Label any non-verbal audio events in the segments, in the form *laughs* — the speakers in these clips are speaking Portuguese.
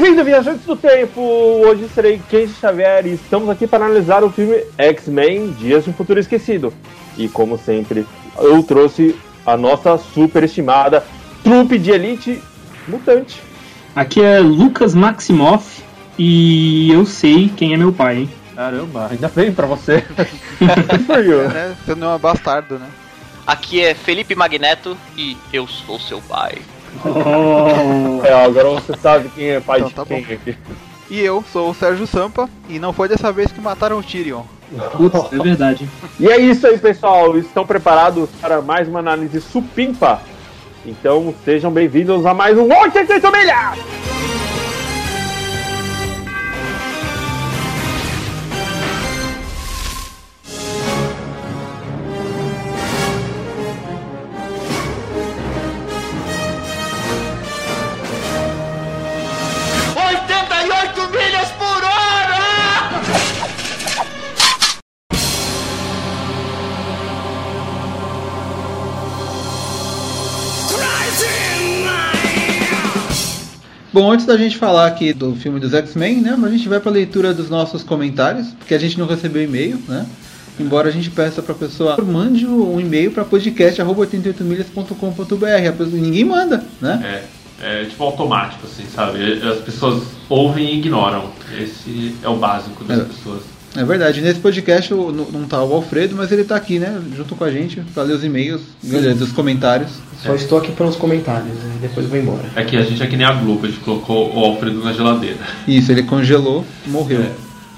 Bem-vindo, viajantes do tempo! Hoje serei Kenji Xavier e estamos aqui para analisar o filme X-Men Dias de um Futuro Esquecido. E como sempre, eu trouxe a nossa superestimada trupe de elite mutante. Aqui é Lucas Maximoff e eu sei quem é meu pai, hein? Caramba, ainda bem pra você. *laughs* É, né? Você não é bastardo, né? Aqui é Felipe Magneto e eu sou seu pai. Oh. *laughs* É, agora você sabe quem é pai Então de tá quem bom. aqui. E eu sou o Sérgio Sampa e não foi dessa vez que mataram o Tyrion. Putz, é verdade. E é isso aí, pessoal. Estão preparados para mais uma análise supimpa? Então sejam bem-vindos a mais um 88 milhas! milhas Bom, antes da gente falar aqui do filme dos X-Men, né? A gente vai para a leitura dos nossos comentários, porque a gente não recebeu e-mail, né? Embora a gente peça para a pessoa mande um e-mail para podcast@88milhas.com.br, a pessoa ninguém manda, né? É, é tipo automático, assim, sabe? As pessoas ouvem e ignoram. Esse é o básico das É. pessoas. É verdade. Nesse podcast não tá o Alfredo, mas ele tá aqui, né? Junto com a gente para ler os e-mails, dos comentários. Só estou aqui pelos comentários, né? depois eu vou embora. É que a gente é que nem a Globo, a gente colocou o Alfredo na geladeira. Isso, ele congelou, morreu. É.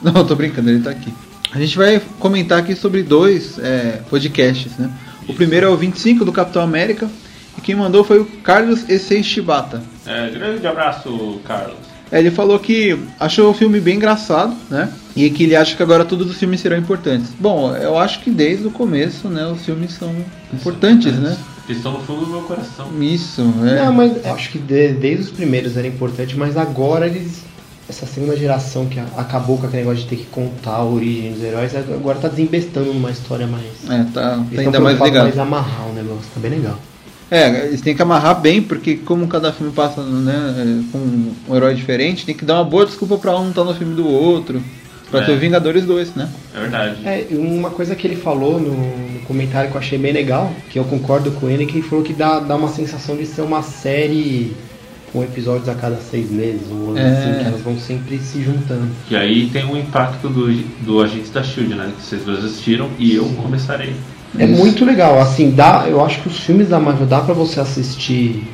Não, eu tô brincando, ele tá aqui. A gente vai comentar aqui sobre dois é, podcasts, né? O primeiro é o 25 do Capitão América e quem mandou foi o Carlos Essei Shibata. É, grande abraço, Carlos. É, ele falou que achou o filme bem engraçado, né? E que ele acha que agora todos os filmes serão importantes. Bom, eu acho que desde o começo, né, os filmes são importantes, né? Eles estão no fundo do meu coração. Isso, é. Não, mas eu acho que de- desde os primeiros era importante, mas agora eles. Essa segunda geração que a- acabou com aquele negócio de ter que contar a origem dos heróis, agora tá desembestando numa história mais. É, tá, tá ainda mais ligado. mais amarrar o negócio, tá bem legal. É, eles têm que amarrar bem, porque como cada filme passa né, é, com um herói diferente, tem que dar uma boa desculpa pra um estar no filme do outro. Pra É. ter o Vingadores 2, né? É verdade. É, e uma coisa que ele falou no, no comentário que eu achei bem legal, que eu concordo com ele, é que ele falou que dá, dá uma sensação de ser uma série com episódios a cada seis meses, ou É. assim, que elas vão sempre se juntando. E aí tem o impacto do, do Agentes da Shield, né? Que vocês dois assistiram e eu começarei. É Isso. muito legal, assim, dá, eu acho que os filmes da Marvel dá pra você assistir,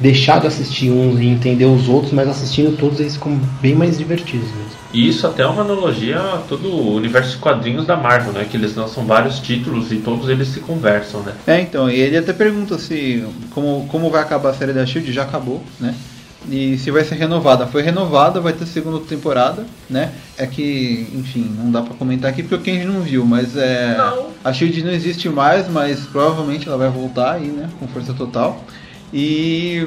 deixar de assistir uns e entender os outros, mas assistindo todos eles ficam bem mais divertidos mesmo. E isso até é uma analogia a todo o universo de quadrinhos da Marvel, né? Que eles lançam vários títulos e todos eles se conversam, né? É, então, e ele até pergunta se como, como vai acabar a série da Shield, já acabou, né? E se vai ser renovada. Foi renovada, vai ter segunda temporada, né? É que, enfim, não dá pra comentar aqui porque o Kenji não viu, mas é. A Shield não existe mais, mas provavelmente ela vai voltar aí, né? Com força total. E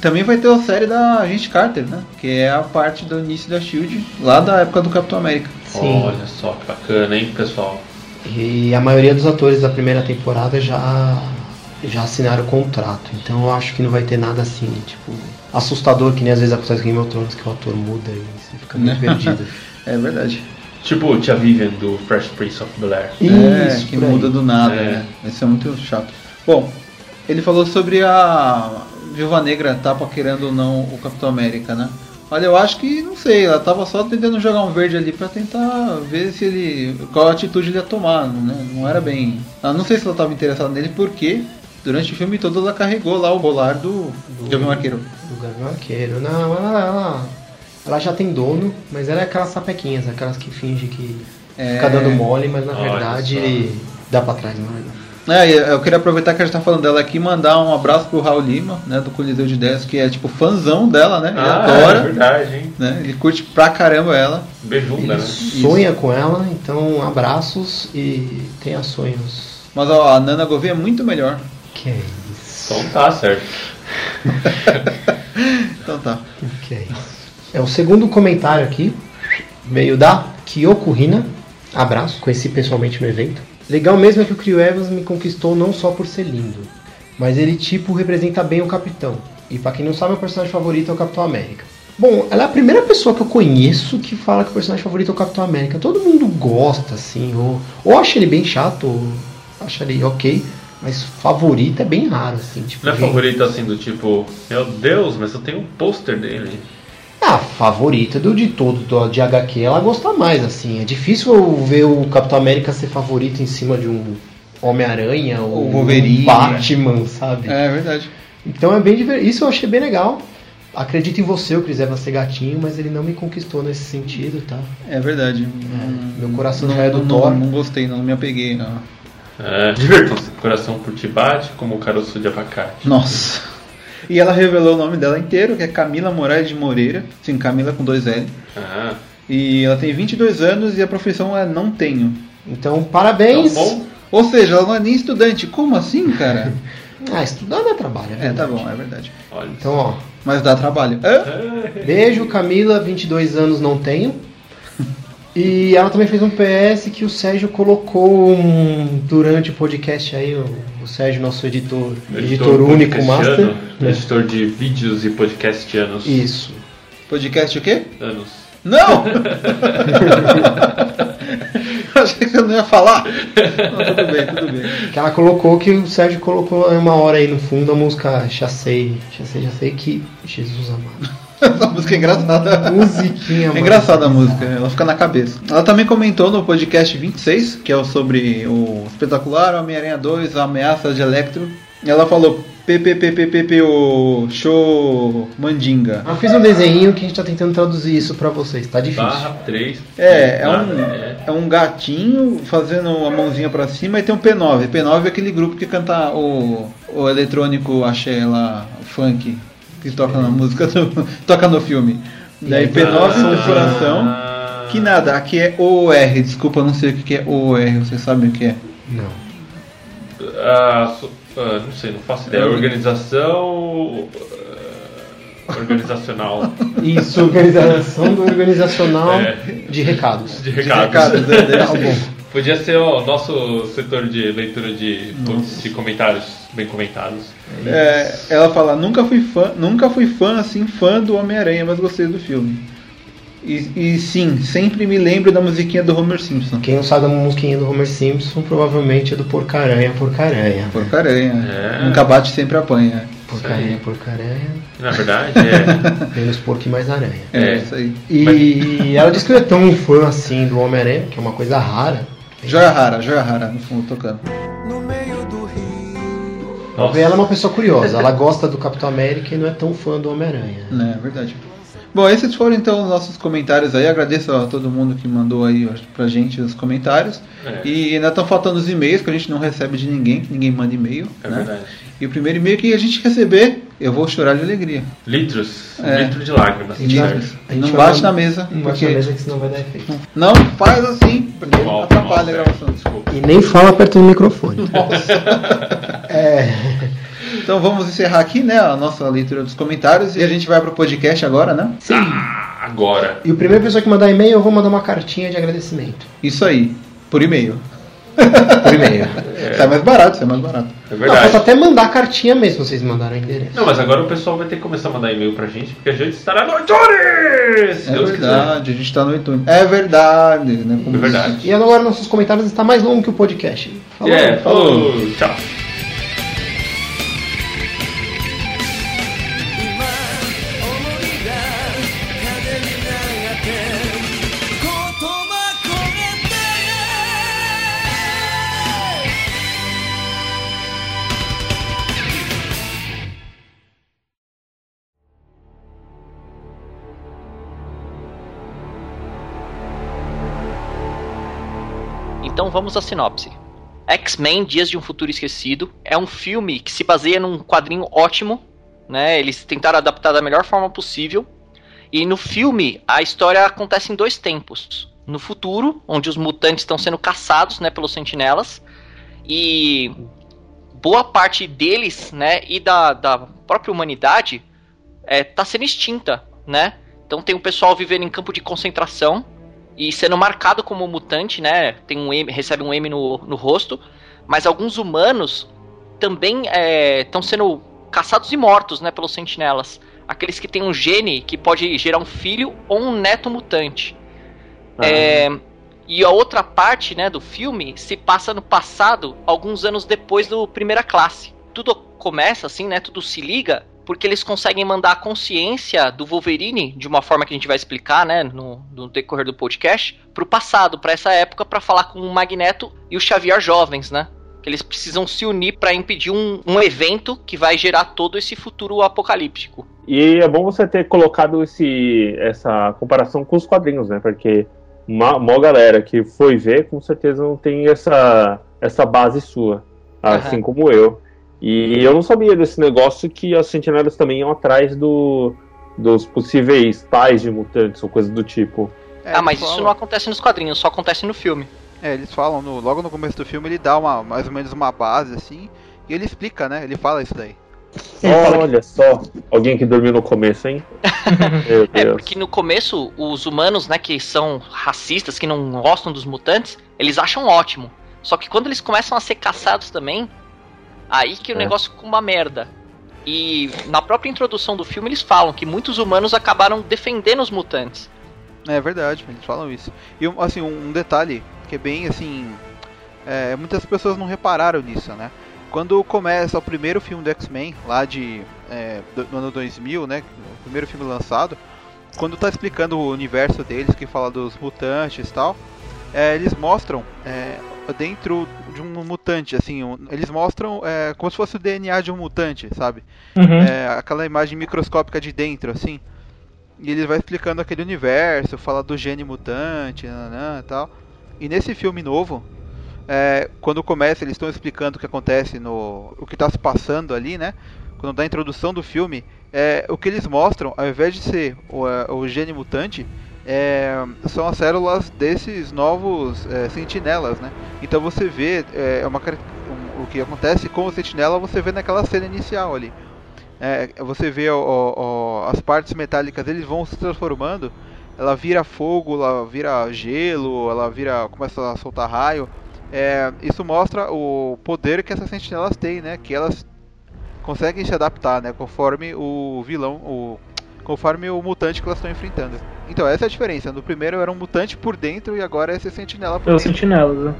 também vai ter a série da Agente Carter, né? Que é a parte do início da Shield, lá da época do Capitão América. Sim. Olha só que bacana, hein, pessoal? E a maioria dos atores da primeira temporada já já assinaram o contrato, então eu acho que não vai ter nada assim, tipo, assustador que nem às vezes acontece com Game of Thrones, que o ator muda e você fica meio perdido. *laughs* É verdade. Tipo o Tia Vivian do Fresh Prince of Bel Air. é, Isso, que muda do nada, É. né? Isso é muito chato. Bom, ele falou sobre a Viúva Negra tá paquerando ou não o Capitão América, né? Olha, eu acho que, não sei, ela tava só tentando jogar um verde ali pra tentar ver se ele. qual atitude ele ia tomar, né? Não era bem. Eu não sei se ela tava interessada nele porque durante o filme todo ela carregou lá o bolar do, do Gavião Arqueiro. Do Gavião Arqueiro. Não, ela, ela, ela já tem dono, mas ela é aquelas sapequinhas, aquelas que finge que É. fica dando mole, mas na Olha verdade dá pra trás, não é? É, eu queria aproveitar que a gente tá falando dela aqui e mandar um abraço pro Raul Lima, né, do Coliseu de 10, que é tipo fãzão dela, né? Ele Ah, adora. é verdade, hein? né? Ele curte pra caramba ela. Beijunda, Ele né? sonha com ela, então abraços e tenha sonhos. Mas ó, a Nana Gouveia é muito melhor. Que é isso? Então tá certo. *laughs* Então tá. Que é isso? É o segundo comentário aqui, veio da Kyoko Hina. Abraço, conheci pessoalmente no evento. Legal mesmo é que o Chris Evans me conquistou não só por ser lindo, mas ele tipo representa bem o capitão. E pra quem não sabe, meu personagem favorito é o Capitão América. Bom, ela é a primeira pessoa que eu conheço que fala que o personagem favorito é o Capitão América. Todo mundo gosta, assim, ou, ou acha ele bem chato, ou acha ele ok, mas favorito é bem raro, assim. Tipo, Não é gente- favorito assim do tipo, meu Deus, mas eu tenho um pôster dele. Ah, favorita do de todo do, de HQ, ela gosta mais, assim. É difícil eu ver o Capitão América ser favorito em cima de um Homem-Aranha ou O Wolverine. um Batman, sabe? É verdade. Então é bem divertido. Isso eu achei bem legal. Acredito em você, o Chris Evans ser gatinho, mas ele não me conquistou nesse sentido, tá? É verdade. meu coração não, já é do não, Thor. Não, não gostei, não me apeguei. Não. É, divirtam-se, coração por ti bate como o caroço de abacate. Nossa. E ela revelou o nome dela inteiro, que é Camila Moraes de Moreira. Sim, Camila com dois L. Ah, E ela tem 22 anos e a profissão é não tenho. Então, parabéns. Tão bom. Ou seja, ela não é nem estudante. Como assim, cara? *laughs* Ah, estudar é trabalho, é, tá verdade. bom, é verdade. olha. Então, ó, Mas dá trabalho. Hã? beijo, Camila, 22 anos não tenho. *laughs* E ela também fez um PS que o Sérgio colocou um- durante o podcast aí, o, o Sérgio, nosso editor, editor, único, podcastiano, master. Editor de vídeos e podcastianos. Isso. Podcast o quê? Anos. Não! Eu *laughs* *laughs* Achei que você não ia falar. Não, tudo bem, tudo bem. Que ela colocou que o Sérgio colocou uma hora aí no fundo a música Já sei, já sei, já sei que Jesus amado. Essa música é engraçada. *laughs* Musiquinha, É mano. engraçada a música, ela fica na cabeça. Ela também comentou no podcast 26, que é o sobre o espetacular Homem-Aranha 2, a ameaça de Electro. E ela falou PPPPPP, o show Mandinga. Eu fiz um desenho que a gente tá tentando traduzir isso pra vocês, tá difícil. Barra 3. É, é Ah, um, é. é um gatinho fazendo a mãozinha pra cima e tem um P9. P9 é aquele grupo que canta o, o eletrônico axé lá, funk, que toca na música, do- *laughs* toca no filme. Daí P9 são de coração. Ah, Que nada, aqui é OOR, desculpa, não sei o que é OOR, vocês sabem o que é? Não. ah, so- ah, não sei, não faço ideia. É. Organização. ah, organizacional Isso, organização do organizacional *laughs* É. de recados. de recados. Recados, é, Podia ser o nosso setor de leitura de, de comentários bem comentados. É, ela fala, nunca fui fã, nunca fui fã assim, fã do Homem-Aranha, mas gostei do filme. E, e sim, sempre me lembro da musiquinha do Homer Simpson. Quem não sabe da musiquinha do Homer Simpson provavelmente é do Porcaranha, Porcaranha. Porcaranha. É. Nunca bate, sempre apanha. Porcaranha, Porcaranha. Na verdade, *laughs* é. Menos porco e mais aranha. É, É. isso aí. E ela disse que não é tão fã assim do Homem-Aranha, que é uma coisa rara. Joia rara, joia rara, no fundo tocando. Nossa. Ela é uma pessoa curiosa, ela gosta do Capitão América e não é tão fã do Homem-Aranha. É verdade. Bom, esses foram então os nossos comentários aí. Agradeço a todo mundo que mandou aí pra gente os comentários. É. E ainda estão faltando os e-mails que a gente não recebe de ninguém, que ninguém manda e-mail. É né? verdade. E o primeiro e-mail que a gente receber, eu vou chorar de alegria. Litros. Um É. litro de lágrimas. A gente a Não bate na mesa, Não bate porque- na mesa que senão vai dar efeito. Não faz assim, porque Mal, atrapalha mal, a gravação. Desculpa. E nem fala perto do microfone. *laughs* É. Então vamos encerrar aqui, né, a nossa leitura dos comentários e a gente vai pro podcast agora, né? Ah, agora. E o primeiro pessoa que mandar e-mail, eu vou mandar uma cartinha de agradecimento. Isso aí, por e-mail. Por e-mail. Sai mais barato, sai mais barato. É Não, verdade. posso até mandar a cartinha mesmo, vocês mandaram o endereço. Não, mas agora o pessoal vai ter que começar a mandar e-mail pra gente, porque a gente estará no iTunes! É Deus quiser. verdade, a gente tá no iTunes. É verdade, né? como É verdade. diz. E agora nossos comentários está mais longo que o podcast. Falou, É, falou. Tchau.「Então vamos à sinopse. X-Men Dias de um Futuro Esquecido é um filme que se baseia num quadrinho ótimo, né? Eles tentaram adaptar da melhor forma possível. E no filme a história acontece em dois tempos. No futuro, onde os mutantes estão sendo caçados, né, pelos sentinelas, e boa parte deles, né, e da, da própria humanidade é, tá sendo extinta, né? Então tem o pessoal vivendo em campo de concentração e sendo marcado como mutante, né? Tem um M, recebe um M no, no rosto, mas alguns humanos também estão sendo caçados e mortos, né, pelos sentinelas. aqueles que têm um gene que pode gerar um filho ou um neto mutante. Ah. É, e a outra parte né, do filme se passa no passado, alguns anos depois do Primeira Classe. Tudo começa assim, né? Tudo se liga porque eles conseguem mandar a consciência do Wolverine, de uma forma que a gente vai explicar, né, no, no decorrer do podcast, pro passado, para essa época, para falar com o Magneto e o Xavier jovens, né? Que eles precisam se unir para impedir um, um evento que vai gerar todo esse futuro apocalíptico. E é bom você ter colocado esse, essa comparação com os quadrinhos, né? Porque uma, uma galera que foi ver, com certeza não tem essa, essa base sua, assim Aham. como eu. E eu não sabia desse negócio que as sentinelas também iam atrás do, dos possíveis pais de mutantes ou coisa do tipo. É, ah, mas isso falam- não acontece nos quadrinhos, só acontece no filme. É, eles falam, no- logo no começo do filme, ele dá uma, mais ou menos uma base, assim, e ele explica, né? Ele fala isso daí. Olha só, alguém que dormiu no começo, hein? *laughs* É, porque no começo, os humanos, né, que são racistas, que não gostam dos mutantes, eles acham ótimo. Só que quando eles começam a ser caçados também, aí que o É. negócio fica uma merda. E na própria introdução do filme eles falam que muitos humanos acabaram defendendo os mutantes. É verdade, eles falam isso. E assim, um detalhe que é bem assim. é, muitas pessoas não repararam nisso, né? Quando começa o primeiro filme do X-Men, lá de. é, do, no ano 2000, né? O primeiro filme lançado. Quando tá explicando o universo deles, que fala dos mutantes e tal, é, eles mostram é, dentro de um mutante, assim, um- eles mostram é, como se fosse o DNA de um mutante, sabe? Uhum. É, aquela imagem microscópica de dentro, assim. E ele vai explicando aquele universo, fala do gene mutante, nananã, e tal. E nesse filme novo, é, quando começa, eles estão explicando o que acontece no. o que está se passando ali, né? Quando dá a introdução do filme, é, o que eles mostram, ao invés de ser o, é, o gene mutante, é, são as células desses novos é, sentinelas, né? Então você vê é, uma, car- um- o que acontece com o sentinela, você vê naquela cena inicial ali. É, você vê ó, ó, as partes metálicas eles vão se transformando. Ela vira fogo, ela vira gelo, ela vira começa a soltar raio. É, isso mostra o poder que essas sentinelas têm, né? Que elas conseguem se adaptar, né? Conforme o vilão, o conforme o mutante que elas estão enfrentando. Então essa é a diferença. No primeiro era um mutante por dentro e agora é esse sentinela por Pelos dentro. sentinelas, né?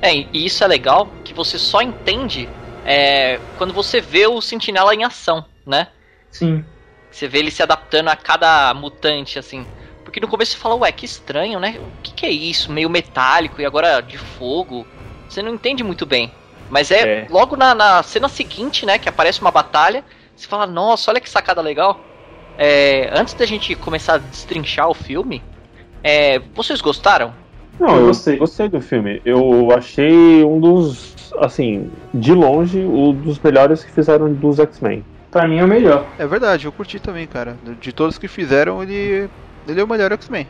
É, e isso é legal que você só entende é, quando você vê o sentinela em ação, né? Sim. Você vê ele se adaptando a cada mutante, assim. Porque no começo você fala, ué, que estranho, né? O que, que é isso? Meio metálico e agora de fogo. Você não entende muito bem. Mas é, É. logo na, na cena seguinte, né? Que aparece uma batalha. Você fala, nossa, olha que sacada legal. É, antes da gente começar a destrinchar o filme, é, vocês gostaram? Não, Eu eu gostei. gostei. do filme. Eu achei um dos, assim, de longe, um dos melhores que fizeram dos X-Men. Pra mim é o melhor. É verdade, eu curti também, cara. De todos que fizeram, ele ele é o melhor X-Men.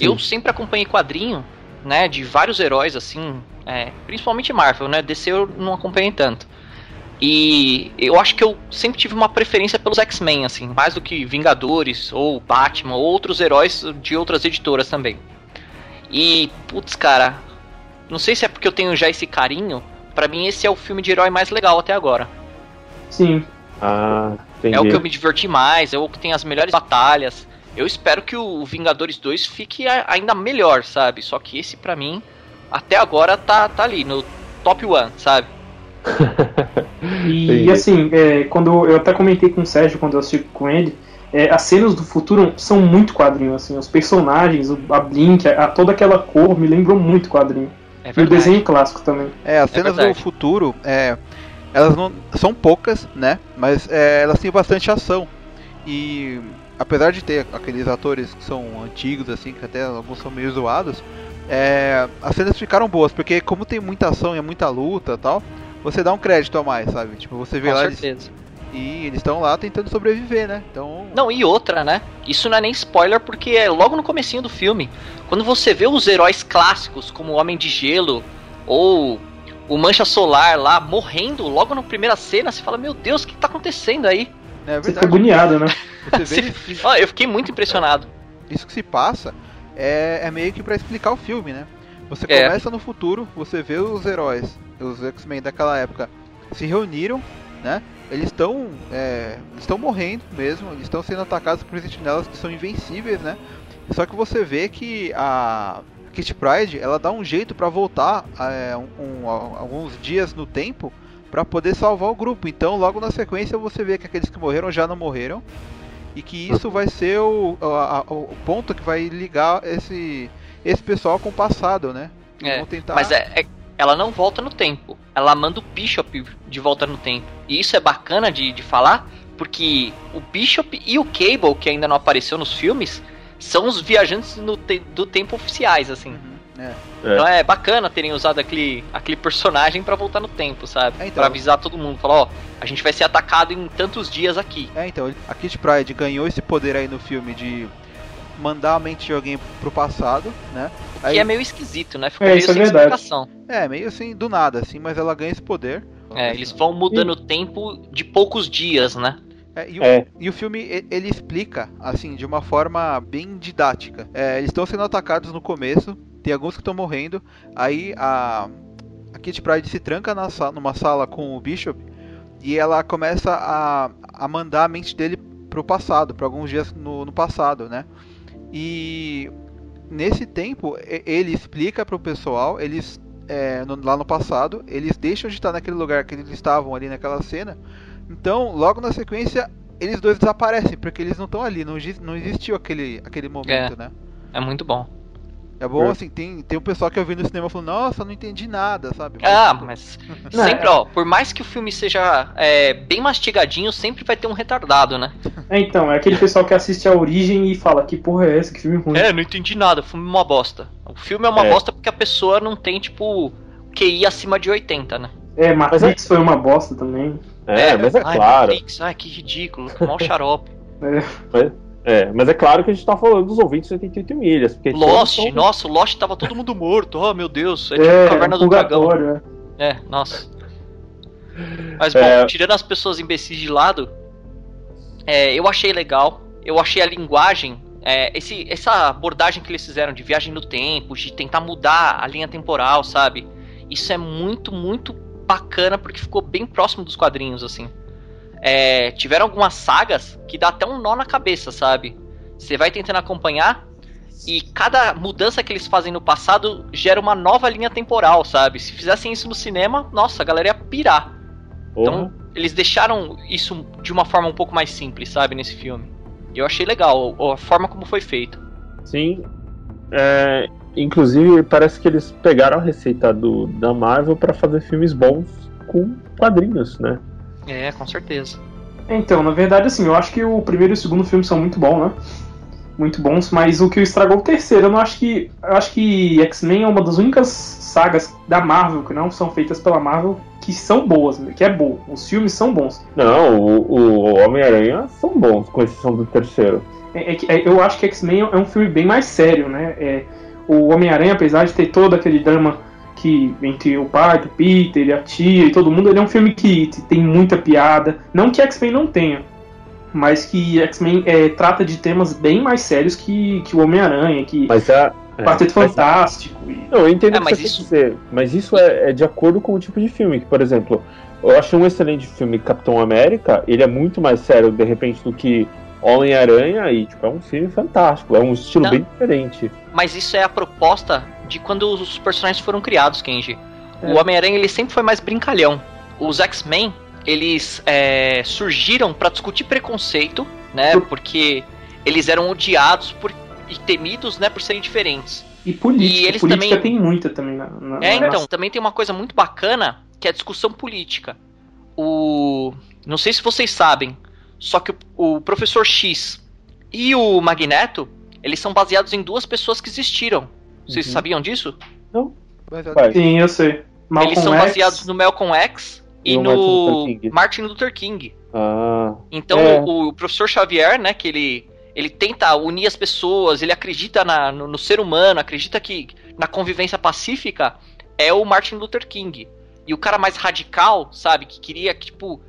Eu sempre acompanhei quadrinho, né, de vários heróis, assim, é, principalmente Marvel, né, DC eu não acompanhei tanto. E eu acho que eu sempre tive uma preferência pelos X-Men, assim, mais do que Vingadores, ou Batman, ou outros heróis de outras editoras também. E, putz, cara, não sei se é porque eu tenho já esse carinho, pra mim esse é o filme de herói mais legal até agora. Sim. Ah, entendi. É o que eu me diverti mais, é o que tem as melhores batalhas. Eu espero que o Vingadores 2 fique ainda melhor, sabe? Só que esse pra mim, até agora, tá, tá ali, no top 1, sabe? *laughs* E assim, é, quando eu até comentei com o Sérgio quando eu assisti com ele, é, as cenas do futuro são muito quadrinho, assim, os personagens, a Blink, a, toda aquela cor me lembrou muito quadrinho. É E o desenho clássico também. É, as cenas do futuro, é, elas não são poucas, né? Mas é, elas têm bastante ação. E apesar de ter aqueles atores que são antigos, assim, que até alguns são meio zoados, é, as cenas ficaram boas, porque como tem muita ação e é muita luta e tal, você dá um crédito a mais, sabe? Tipo, você vê Com lá eles, certeza. e eles estão lá tentando sobreviver, né? Então. Não, e outra, né? Isso não é nem spoiler porque é logo no comecinho do filme. Quando você vê os heróis clássicos, como o Homem de Gelo ou o Mancha Solar lá morrendo logo na primeira cena, você fala, meu Deus, o que tá acontecendo aí? É Você fica verdade. agoniado, né? Você vê *laughs* eles- Ah, eu fiquei muito impressionado. isso que se passa é, é meio que pra explicar o filme, né? Você É. começa no futuro, você vê os heróis, os X-Men daquela época se reuniram, né? eles estão é, estão morrendo mesmo, eles estão sendo atacados por sentinelas que são invencíveis, né? Só que você vê que a Kitty Pride ela dá um jeito para voltar é, um, um, alguns dias no tempo para poder salvar o grupo. Então, logo na sequência, você vê que aqueles que morreram já não morreram e que isso vai ser o, a, a, o ponto que vai ligar esse, esse pessoal com o passado, né? É, tentar... Mas é, é, ela não volta no tempo. Ela manda o Bishop de volta no tempo. E isso é bacana de, de falar, porque o Bishop e o Cable, que ainda não apareceu nos filmes, são os viajantes te do tempo oficiais, assim. Uhum. É. Então é bacana terem usado aquele, aquele personagem para voltar no tempo, sabe? É, então. Pra avisar todo mundo, falar, ó, a gente vai ser atacado em tantos dias aqui. É, então, a Kit Pride ganhou esse poder aí no filme de mandar a mente de alguém pro passado, né? Aí... Que é meio esquisito, né? Fica é, meio sem é explicação. É, meio assim, do nada, assim, mas ela ganha esse poder. É, eles vão mudando o tempo de poucos dias, né? É, e, o, é. e, o, filme ele explica assim de uma forma bem didática. É, eles estão sendo atacados no começo, tem alguns que estão morrendo. Aí a, a Kitty Pride se tranca na, numa sala com o Bishop e ela começa a, a mandar a mente dele pro passado, para alguns dias no, no passado, né? E nesse tempo ele explica pro pessoal, eles é, no, lá no passado, eles deixam de estar naquele lugar que eles estavam ali naquela cena então, logo na sequência, eles dois desaparecem, porque eles não estão ali, não, não existiu aquele, aquele momento, é, né? É muito bom. É bom, é. assim, tem, tem um pessoal que eu vi no cinema falando, nossa, não entendi nada, sabe? Ah, mas *laughs* sempre, ó, por mais que o filme seja é, bem mastigadinho, sempre vai ter um retardado, né? É, então, é aquele pessoal que assiste a origem e fala, que porra é essa, que filme ruim. É, não entendi nada, o filme é uma bosta. O filme é uma é. bosta porque a pessoa não tem, tipo, QI acima de 80, né? É, Matrix é foi uma bosta também. É, é mas é ai, claro. Matrix, ai, que ridículo, mal xarope. é. Mas, é, mas é claro que a gente tá falando dos ouvintes de 88 milhas. Porque Lost, tão... nossa, o Lost tava todo mundo morto, oh meu Deus, é tipo é, Caverna do Dragão. É. é, nossa. Mas bom, é... tirando as pessoas imbecis de lado, é, eu achei legal, eu achei a linguagem, é, esse, essa abordagem que eles fizeram de viagem no tempo, de tentar mudar a linha temporal, sabe? Isso é muito, muito bacana porque ficou bem próximo dos quadrinhos, assim. É, tiveram algumas sagas que dá até um nó na cabeça, sabe? Você vai tentando acompanhar e cada mudança que eles fazem no passado gera uma nova linha temporal, sabe? Se fizessem isso no cinema, nossa, a galera ia pirar. Então, eles deixaram isso de uma forma um pouco mais simples, sabe, nesse filme. E eu achei legal a forma como foi feito. Sim. É, Inclusive, parece que eles pegaram a receita do, da Marvel para fazer filmes bons com quadrinhos, né? É, com certeza. Então, na verdade, assim, eu acho que o primeiro e o segundo filme são muito bons, né? Muito bons, mas o que estragou o terceiro, eu não acho que. Eu acho que X-Men é uma das únicas sagas da Marvel que não são feitas pela Marvel que são boas, que é boa. Os filmes são bons. Não, o, o Homem-Aranha são bons, com exceção do terceiro. É, é, é, eu acho que X-Men é um filme bem mais sério, né? É, o Homem-Aranha, apesar de ter todo aquele drama que entre o pai do Peter e a tia e todo mundo, ele é um filme que tem muita piada. Não que X-Men não tenha, mas que X-Men é, trata de temas bem mais sérios que, que o Homem-Aranha, que mas é, é Quarteto Fantástico. Mas, e... Não, eu entendo é, o que você isso... quer dizer, mas isso é, é, de acordo com o tipo de filme. Que, por exemplo, eu acho um excelente filme Capitão América, ele é muito mais sério, de repente, do que Homem-Aranha e tipo, é um filme fantástico, é um estilo Não, bem diferente. Mas isso é a proposta de quando os personagens foram criados, Kenji. É. O Homem-Aranha ele sempre foi mais brincalhão. Os X-Men, eles é, surgiram para discutir preconceito, né? Porque eles eram odiados por, e temidos, né, por serem diferentes. E política, e eles política também... tem muita também na, na É, então, também tem uma coisa muito bacana, que é a discussão política. O não sei se vocês sabem, só que o, o professor X e o Magneto, eles são baseados em duas pessoas que existiram. Vocês uhum. sabiam disso? Não. Sim, eu sei. Malcolm eles são X baseados no Malcolm X e, e no Martin Luther King. Ah, então é. o, o, professor Xavier, né, que ele ele tenta unir as pessoas, ele acredita na, no, no, ser humano, acredita que na convivência pacífica é o Martin Luther King. E o cara mais radical, sabe, que queria tipo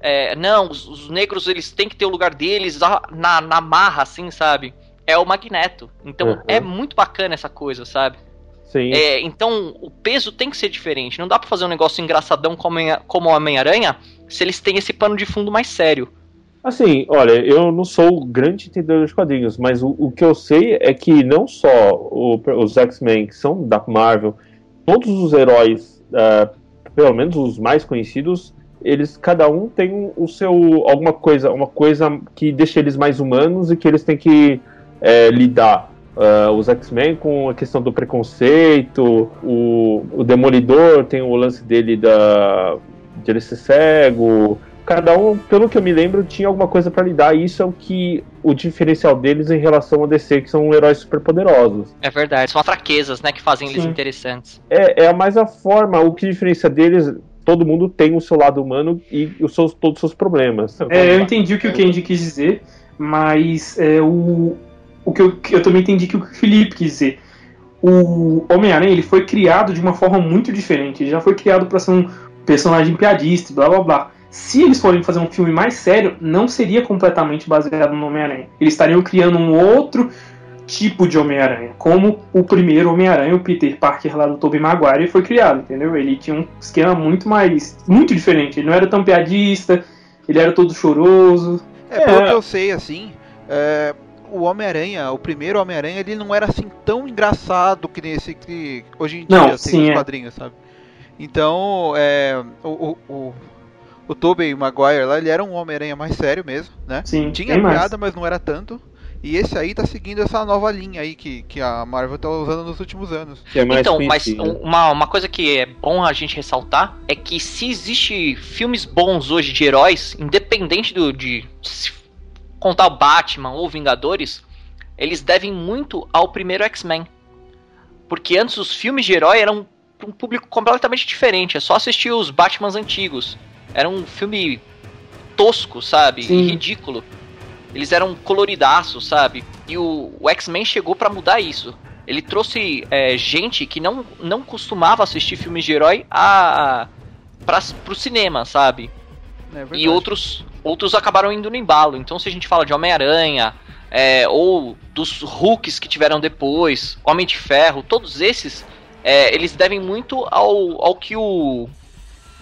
é, não, os, os, negros eles têm que ter o lugar deles na, na marra, assim, sabe? É o Magneto. Então uhum. é muito bacana essa coisa, sabe? Sim. É, então o peso tem que ser diferente. Não dá pra fazer um negócio engraçadão como, o Homem-Aranha se eles têm esse pano de fundo mais sério. Assim, olha, eu não sou grande entendedor dos quadrinhos, mas o, o que eu sei é que não só o- os X-Men, que são da Marvel, todos os heróis, ah, pelo menos os mais conhecidos, eles cada um tem o seu alguma coisa, uma coisa que deixa eles mais humanos e que eles têm que é, lidar. Ah, os X-Men com a questão do preconceito, o, o Demolidor tem o lance dele da de ele ser cego, cada um, pelo que eu me lembro, tinha alguma coisa pra lidar. E isso é o que o diferencial deles em relação a DC, que são heróis super poderosos. É verdade. São as fraquezas, né, que fazem eles Sim. interessantes. É, é mais a forma, o que diferencia deles. Todo mundo tem o seu lado humano e os seus, todos os seus problemas. É, eu entendi o que o Kenji quis dizer, mas é, o, o que eu, eu também entendi que o Felipe quis dizer. O Homem-Aranha ele foi criado de uma forma muito diferente. Ele já foi criado para ser um personagem piadista, blá blá blá. Se eles forem fazer um filme mais sério, não seria completamente baseado no Homem-Aranha. Eles estariam criando um outro tipo de Homem-Aranha, como o primeiro Homem-Aranha, o Peter Parker lá do Tobey Maguire, foi criado, entendeu? Ele tinha um esquema muito mais, muito diferente. Ele não era tão piadista, ele era todo choroso. É, pelo que eu sei, assim, é, o Homem-Aranha, o primeiro Homem-Aranha, ele não era assim tão engraçado que nesse que hoje em dia Não, tem sim, nos é. quadrinhos, sabe? Então, é, o, o, o, o Tobey Maguire lá, ele era um Homem-Aranha mais sério mesmo, né? Sim, Tinha mais. piada, mas não era tanto. E esse aí tá seguindo essa nova linha aí que, que a Marvel tá usando nos últimos anos. É mais então, mas conhecido. um- uma, uma coisa que é bom a gente ressaltar é que se existe filmes bons hoje de heróis, independente do, de se contar o Batman ou Vingadores, eles devem muito ao primeiro X-Men. Porque antes os filmes de herói eram um público completamente diferente. É só assistir os Batmans antigos. Era um filme tosco, sabe? Sim. E ridículo. Eles eram coloridaços, sabe? E o, o X-Men chegou pra mudar isso. Ele trouxe é, gente que não, não costumava assistir filmes de herói a, pra, pro cinema, sabe? É. E outros, outros acabaram indo no embalo. Então, se a gente fala de Homem-Aranha, é, ou dos Hulks que tiveram depois, Homem de Ferro, todos esses, é, eles devem muito ao, ao que o,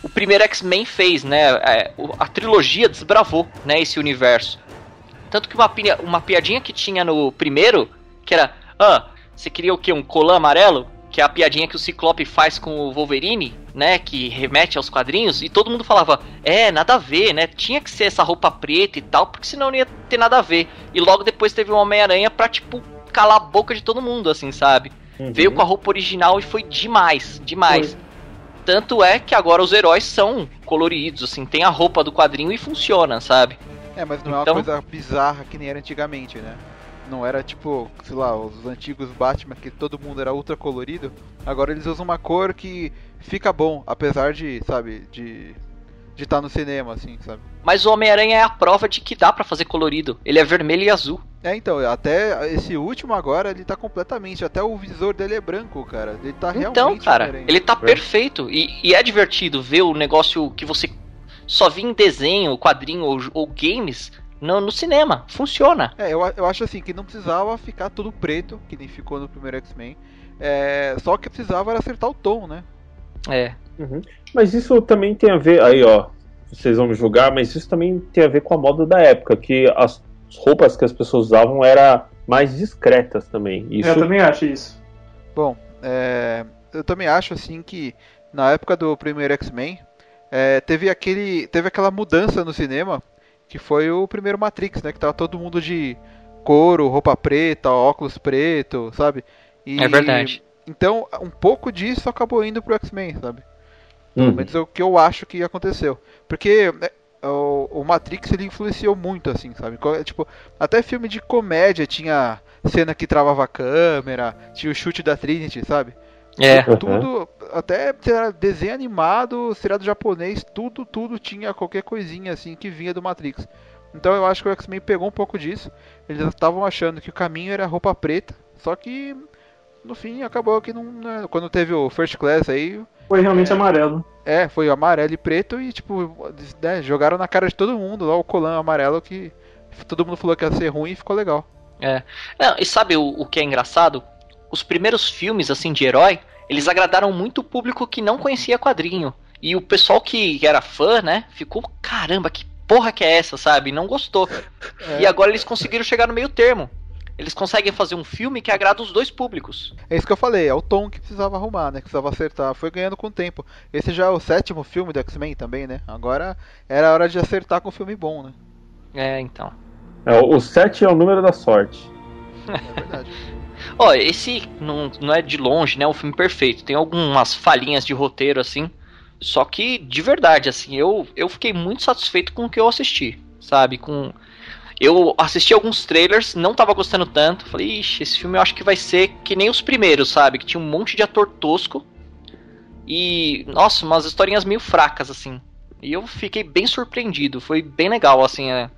o primeiro X-Men fez, né? É, a trilogia desbravou né, esse universo. Tanto que uma, pi- uma piadinha que tinha no primeiro, que era, ah, você queria o quê? Um colã amarelo? Que é a piadinha que o Ciclope faz com o Wolverine, né? Que remete aos quadrinhos, e todo mundo falava, é, nada a ver, né? Tinha que ser essa roupa preta e tal, porque senão não ia ter nada a ver. E logo depois teve o Homem-Aranha pra, tipo, calar a boca de todo mundo, assim, sabe? Uhum. Veio com a roupa original e foi demais, demais. Tanto é que agora os heróis são coloridos, assim, tem a roupa do quadrinho e funciona, sabe? É, mas não é Então- uma coisa bizarra que nem era antigamente, né? Não era tipo, sei lá, os antigos Batman que todo mundo era ultra colorido. Agora eles usam uma cor que fica bom, apesar de, sabe, de de estar no cinema, assim, sabe? Mas o Homem-Aranha é a prova de que dá pra fazer colorido. Ele é vermelho e azul. É, então, até esse último agora, ele tá completamente, até o visor dele é branco, cara. Ele tá realmente Então, cara, ele tá perfeito. E, e é divertido ver o negócio que você só via em desenho, quadrinho ou, ou games no, no cinema. Funciona. É, eu, eu acho assim que não precisava ficar tudo preto, que nem ficou no primeiro X-Men. É, só que precisava era acertar o tom, né? É. Mas isso também tem a ver, aí ó, vocês vão me julgar, mas isso também tem a ver com a moda da época, que as roupas que as pessoas usavam eram mais discretas também. Isso Eu também acho isso. Bom, é, eu também acho assim que na época do primeiro X-Men é, teve aquele, teve aquela mudança no cinema que foi o primeiro Matrix, né? Que tava todo mundo de couro, roupa preta, óculos preto, sabe? E- É verdade. Então, um pouco disso acabou indo pro X-Men, sabe? Pelo Uhum. menos é o que eu acho que aconteceu. Porque é, o, o Matrix ele influenciou muito, assim, sabe? Tipo, até filme de comédia tinha cena que travava a câmera, tinha o chute da Trinity, sabe? É. Uhum. Tudo, até sei lá, desenho animado, seriado japonês, tudo, tudo tinha qualquer coisinha assim que vinha do Matrix. Então eu acho que o X-Men pegou um pouco disso. Eles estavam achando que o caminho era roupa preta, só que no fim acabou que não. né, Quando teve o First Class aí, Foi realmente amarelo. é, foi amarelo e preto e tipo, né, jogaram na cara de todo mundo lá o colã amarelo que todo mundo falou que ia ser ruim e ficou legal. É. Não, e sabe o, o que é engraçado? Os primeiros filmes, assim, de herói, eles agradaram muito o público que não conhecia quadrinho. E o pessoal que era fã, né, ficou, caramba, que porra que é essa, sabe? Não gostou. E agora eles conseguiram chegar no meio termo. Eles conseguem fazer um filme que agrada os dois públicos. É isso que eu falei, é o tom que precisava arrumar, né? Que precisava acertar. Foi ganhando com o tempo. Esse já é o sétimo filme do X-Men também, né? Agora era hora de acertar com um filme bom, né? É, então. É, o 7 é o número da sorte. É verdade. *laughs* Ó, esse não, não é de longe, né? Um filme perfeito. Tem algumas falhinhas de roteiro, assim. Só que, de verdade, assim, eu, eu fiquei muito satisfeito com o que eu assisti. Sabe? Com. Eu assisti alguns trailers, não tava gostando tanto. Falei, ixi, esse filme eu acho que vai ser que nem os primeiros, sabe? Que tinha um monte de ator tosco. E, nossa, umas historinhas meio fracas, assim. E eu fiquei bem surpreendido. Foi bem legal, assim, é,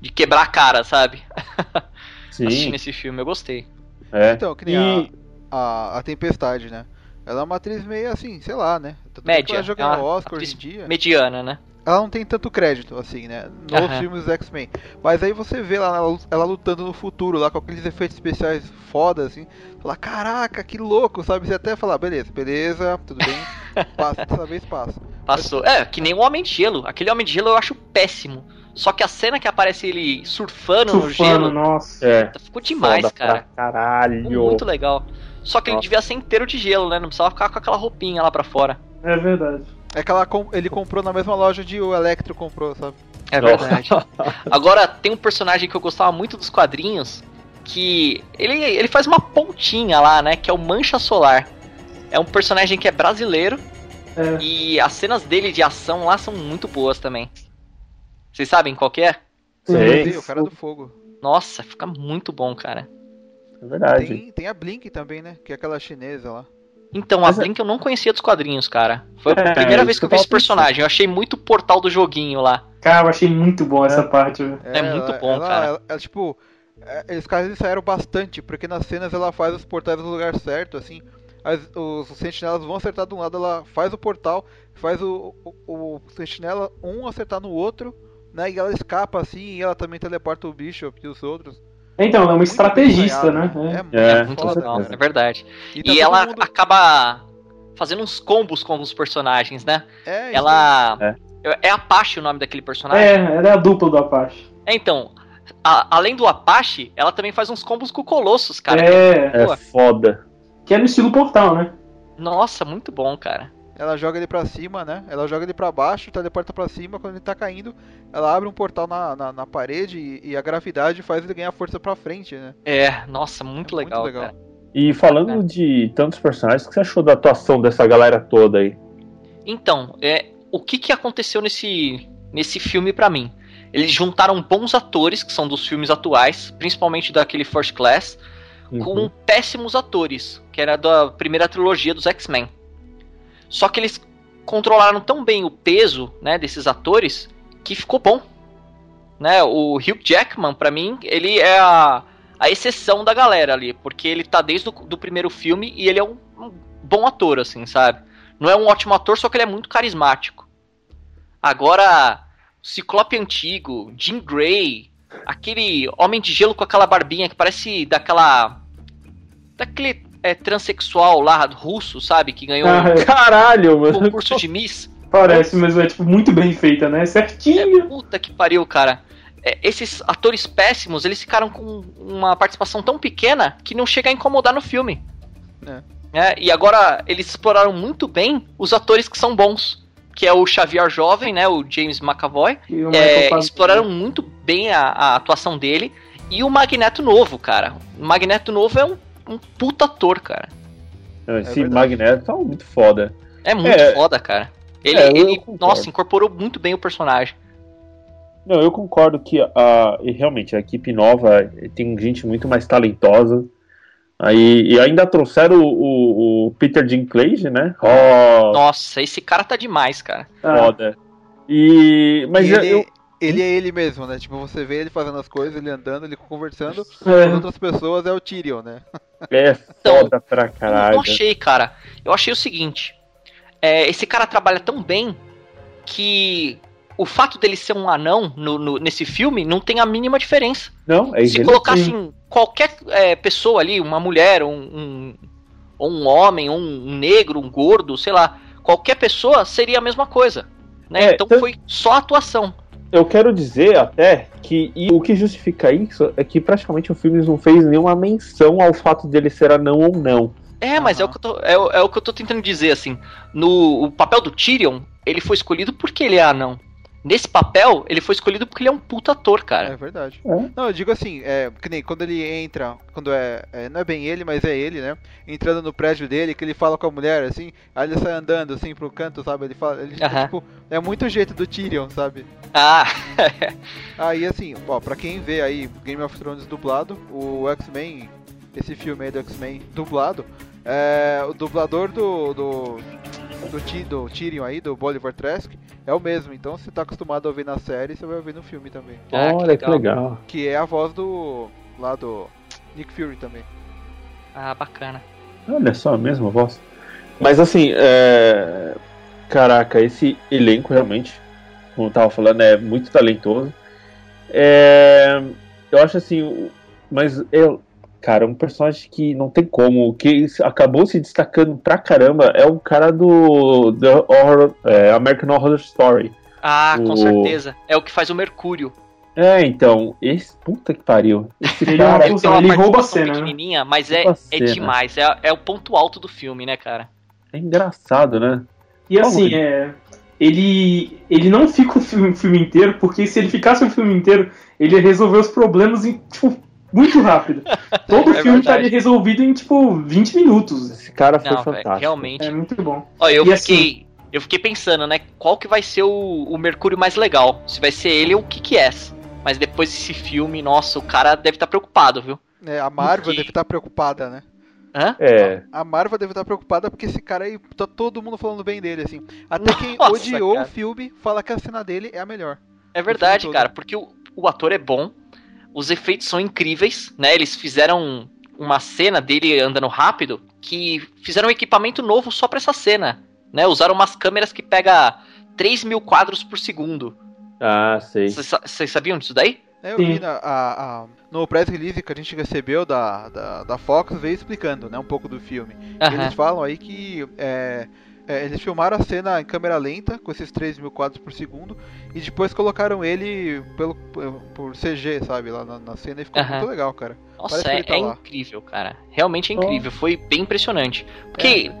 de quebrar a cara, sabe? *laughs* Assistindo Sim. esse filme, eu gostei. É. Então, que nem E- a, a, a Tempestade, né? Ela é uma atriz meio assim, sei lá, né? Tanto que Média. Ela joga é no Oscar atriz hoje em dia. Mediana, né? Ela não tem tanto crédito, assim, né? Nos Aham. filmes X-Men. Mas aí você vê lá ela, ela lutando no futuro, lá com aqueles efeitos especiais foda, assim. Fala, caraca, que louco, sabe? Você até fala, beleza, beleza, tudo bem. *laughs* Passa, dessa vez passa. Passou. É, que nem o Homem de Gelo. Aquele Homem de Gelo eu acho péssimo. Só que a cena que aparece ele surfando, no Surfando, gelo, nossa. É. ficou demais, Foda cara. Pra caralho. Ficou muito legal. Só que ele Nossa. devia ser inteiro de gelo, né? Não precisava ficar com aquela roupinha lá pra fora. É verdade. É que ela com- ele comprou na mesma loja onde o Electro comprou, sabe? É verdade. *laughs* Agora, tem um personagem que eu gostava muito dos quadrinhos, que ele, ele faz uma pontinha lá, né? Que é o Mancha Solar. É um personagem que é brasileiro É. e as cenas dele de ação lá são muito boas também. Vocês sabem qual que é? Sei, Sim, o cara do fogo. Nossa, fica muito bom, cara. é verdade. Tem, tem a Blink também, né? Que é aquela chinesa lá. Então, Mas a é- Blink eu não conhecia dos quadrinhos, cara. Foi a É, primeira vez que eu vi esse personagem. Eu achei muito o portal do joguinho lá. Cara, eu achei muito bom essa parte, velho. É muito ela- bom, ela- cara. Ela, ela, tipo, é, eles caras ensaiaram bastante, porque nas cenas ela faz os portais no lugar certo, assim. As- os, sentinelas vão acertar de um lado, ela faz o portal, faz o, o, o sentinela um acertar no outro, né? E ela escapa assim, e ela também teleporta o Bishop e os outros. Então, ela é uma Muito estrategista, né? ensaiado, É. muito É, É muito legal, é verdade. E, E, tá ela mundo- acaba fazendo uns combos com os personagens, né? É, isso Ela. É. É Apache o nome daquele personagem? É, ela é a dupla do Apache. É, então. a- além do Apache, ela também faz uns combos com o Colossus, cara. é, É foda. que é no estilo portal, né? Nossa, muito bom, cara. Ela joga ele pra cima, né? Ela joga ele pra baixo, teleporta pra cima. Quando ele tá caindo, ela abre um portal na, na, na parede e, e a gravidade faz ele ganhar força pra frente, né? É, nossa, muito É muito legal, legal. cara. E falando de tantos personagens, o que você achou da atuação dessa galera toda aí? Então, é, o que, que aconteceu nesse, nesse filme pra mim? Eles juntaram bons atores, que são dos filmes atuais, principalmente daquele First Class, Uhum. com péssimos atores, que era da primeira trilogia dos X-Men. Só que eles controlaram tão bem o peso né, desses atores que ficou bom. Né, o Hugh Jackman, pra mim, ele é a, a exceção da galera ali, porque ele tá desde o do primeiro filme e ele é um, um bom ator, assim, sabe? Não é um ótimo ator, só que ele é muito carismático. Agora, Ciclope antigo, Jean Grey, aquele Homem de Gelo com aquela barbinha que parece daquela. daquele é, transexual lá russo, sabe? Que ganhou Ah, um é, Caralho, mano. concurso de Miss. parece, mas é tipo muito bem feita, né? É, Certinho. puta que pariu, cara. É, esses atores péssimos, eles ficaram com uma participação tão pequena que não chega a incomodar no filme. É, e agora eles exploraram muito bem os atores que são bons. Que é o Xavier jovem, né? O James McAvoy. E o É, exploraram muito bem a, a atuação dele. E o Magneto novo, cara. O Magneto novo é um, um puta ator, cara. Esse verdade. Magneto tá muito foda. É muito É. foda, cara. Ele, É, ele nossa, incorporou muito bem o personagem. Não, eu concordo que a, realmente a equipe nova tem gente muito mais talentosa. Aí, e ainda trouxeram o, o, o Peter Dinklage, né? Oh, Nossa, esse cara tá demais, cara. Foda. E, mas E ele, eu- ele é ele mesmo, né? Tipo, você vê ele fazendo as coisas, ele andando, ele conversando. As é. outras pessoas é o Tyrion, né? *laughs* é Então, foda pra Eu caralho. não achei, cara. Eu achei o seguinte: é, esse cara trabalha tão bem que o fato dele ser um anão no- no- nesse filme não tem a mínima diferença. Não, é Se colocassem qualquer é, pessoa ali, uma mulher, um, um, ou um homem, um, um negro, um gordo, sei lá, qualquer pessoa seria a mesma coisa. Né? É, então foi só atuação. Eu quero dizer até que e o que justifica isso é que praticamente o filme não fez nenhuma menção ao fato dele ser anão ou não. É, mas é, o que eu tô, é, o- é o que eu tô tentando dizer, assim. No o papel do Tyrion, ele foi escolhido porque ele é anão. Nesse papel, ele foi escolhido porque ele é um puta ator, É cara. verdade. É. Não, eu digo assim, é, que nem quando ele entra, quando é, é, Não é bem ele, mas é ele, né? Entrando no prédio dele, que ele fala com a mulher, assim, aí ele sai andando assim pro canto, sabe? Ele fala. Ele, Aham. tipo, é muito o jeito do Tyrion, sabe? Ah, *laughs* Aí assim, ó, pra quem vê aí Game of Thrones dublado, o X-Men, esse filme aí do X-Men dublado, é, o dublador do. do. Do, do Tyrion aí, do Bolivar Trask, é o mesmo. Então, se você tá acostumado a ouvir na série, você vai ouvir no filme também. Ah, que Olha que legal. Que é a voz do. lá do. Nick Fury também. ah, bacana. Olha só, a mesma voz. Mas assim, é... caraca, esse elenco realmente, como eu tava falando, é muito talentoso. É... Eu acho assim, mas eu, cara, um personagem que não tem como, que acabou se destacando pra caramba é o cara do The Horror, é, American Horror Story. Ah, com O- certeza. É o que faz o Mercúrio. É, então, esse puta que pariu. Esse Ele é cara, Ele tem uma ele rouba a cena, né? pequenininha, mas é, é cena. demais. É, é o ponto alto do filme, né, cara? é engraçado, né? E assim, é, ele, ele não fica o filme, o filme inteiro, porque se ele ficasse o filme inteiro, ele ia resolver os problemas em, tipo, muito rápido. *laughs* Todo É filme verdade. estaria resolvido em, tipo, 20 minutos. Esse cara foi Não, fantástico. realmente. É muito bom. Ó, eu E fiquei. Eu fiquei pensando, né? Qual que vai ser o, o Mercúrio mais legal? Se vai ser ele ou o Kiki-S. Mas depois desse filme, nossa, o cara deve estar preocupado, viu? É, a Marvel Que- deve estar preocupada, né? Hã? É, A Marvel deve estar preocupada porque esse cara aí, tá todo mundo falando bem dele, assim. Até quem Nossa, odiou cara. o filme fala que a cena dele é a melhor. É verdade, cara, porque o, o ator é bom, os efeitos são incríveis, né? Eles fizeram uma cena dele andando rápido que fizeram um equipamento novo só pra essa cena, né? Usaram umas câmeras que pega 3 mil quadros por segundo. ah, sei. Vocês sa- Vocês sabiam disso daí? É, eu Sim. vi na, a- a- no press release que a gente recebeu da, da, da Fox, veio explicando, né, um pouco do filme. Eles falam aí que é, é, eles filmaram a cena em câmera lenta, com esses 3 mil quadros por segundo, e depois colocaram ele pelo, por CG, sabe, lá na, na cena, e ficou Aham. muito legal, cara. Nossa, Parece é, tá é incrível, cara. Realmente é incrível. Foi bem impressionante. Porque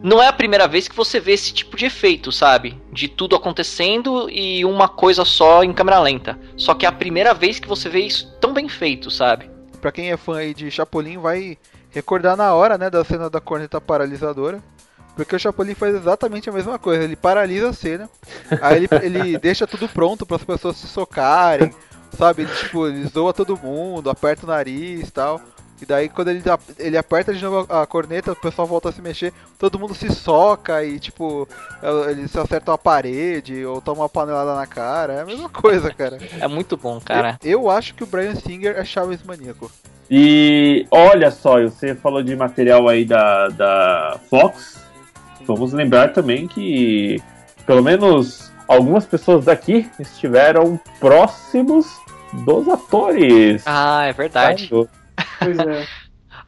não é a primeira vez que você vê esse tipo de efeito, sabe? De tudo acontecendo e uma coisa só em câmera lenta. Só que é a primeira vez que você vê isso tão bem feito, sabe? Pra quem é fã aí de Chapolin, vai recordar na hora, né, da cena da corneta paralisadora. Porque o Chapolin faz exatamente a mesma coisa. Ele paralisa a cena, aí ele, ele *laughs* deixa tudo pronto para as pessoas se socarem, sabe? Ele, tipo, ele zoa todo mundo, aperta o nariz e tal. E daí quando ele, ele aperta de novo a corneta, o pessoal volta a se mexer, todo mundo se soca e tipo, eh, eles se acertam a parede ou tomam uma panelada na cara. É a mesma coisa, cara. *laughs* É muito bom, cara. Eu, eu acho que o Brian Singer é Chaves maníaco. E olha só, você falou de material aí da, da Fox. Vamos lembrar também que pelo menos algumas pessoas daqui estiveram próximos dos atores. Ah, é verdade. Pois é. *laughs*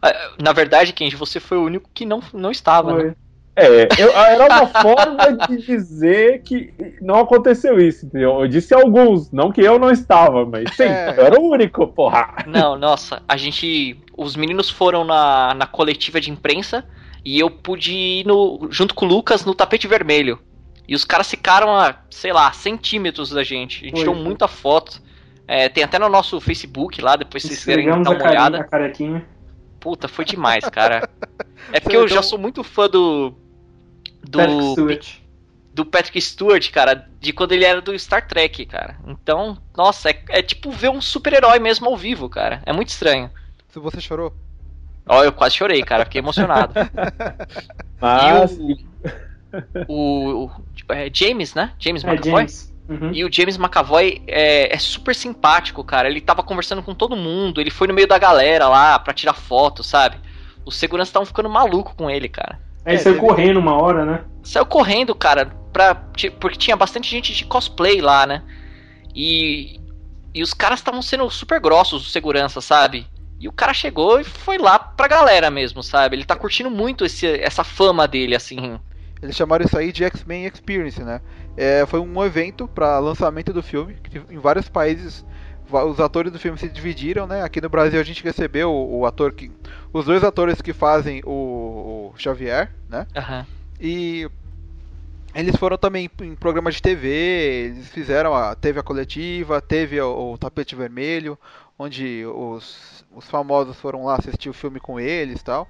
Ah, Na verdade, Kenji, você foi o único que não, não estava, né? Foi. É, eu- era uma forma de dizer que não aconteceu isso, entendeu? Eu disse alguns, não que eu não estava, mas sim, É. eu era o único, porra. Não, nossa, a gente. Os meninos foram na, na coletiva de imprensa e eu pude ir no, junto com o Lucas no tapete vermelho. E os caras ficaram a, sei lá, centímetros da gente. A gente Foi, tirou foi. muita foto. É, tem até no nosso Facebook lá, depois vocês quiserem Esfregamos dar a uma carinha, olhada. a carequinha. Puta, foi demais, cara. *laughs* É porque eu Então- já sou muito fã do. Do Patrick Stewart. do Patrick Stewart, cara, de quando ele era do Star Trek, cara. Então, nossa, é, é tipo ver um super-herói mesmo ao vivo, cara. É muito estranho. Se você chorou. Ó, eu quase chorei, cara, fiquei emocionado. Mas *laughs* E o, o é, James, né? James É, McAvoy? James. Uhum. E o James McAvoy é, é super simpático, cara. Ele tava conversando com todo mundo, ele foi no meio da galera lá pra tirar foto, sabe? Os seguranças estavam ficando maluco com ele, cara. É, saiu teve- correndo uma hora, né? Saiu correndo, cara, pra, porque tinha bastante gente de cosplay lá, né? E, e os caras estavam sendo super grossos, os segurança, sabe? E o cara chegou e foi lá pra galera mesmo, sabe? Ele tá curtindo muito esse, essa fama dele, assim. Eles chamaram isso aí de X-Men Experience, né? É, foi um evento para lançamento do filme, em vários países os atores do filme se dividiram, né? Aqui no Brasil a gente recebeu o, o ator que. Os dois atores que fazem o, o Xavier, né? Aham. E eles foram também em programas de TV, eles fizeram a. Teve a coletiva, teve o, o tapete vermelho, onde os, os famosos foram lá assistir o filme com eles e tal.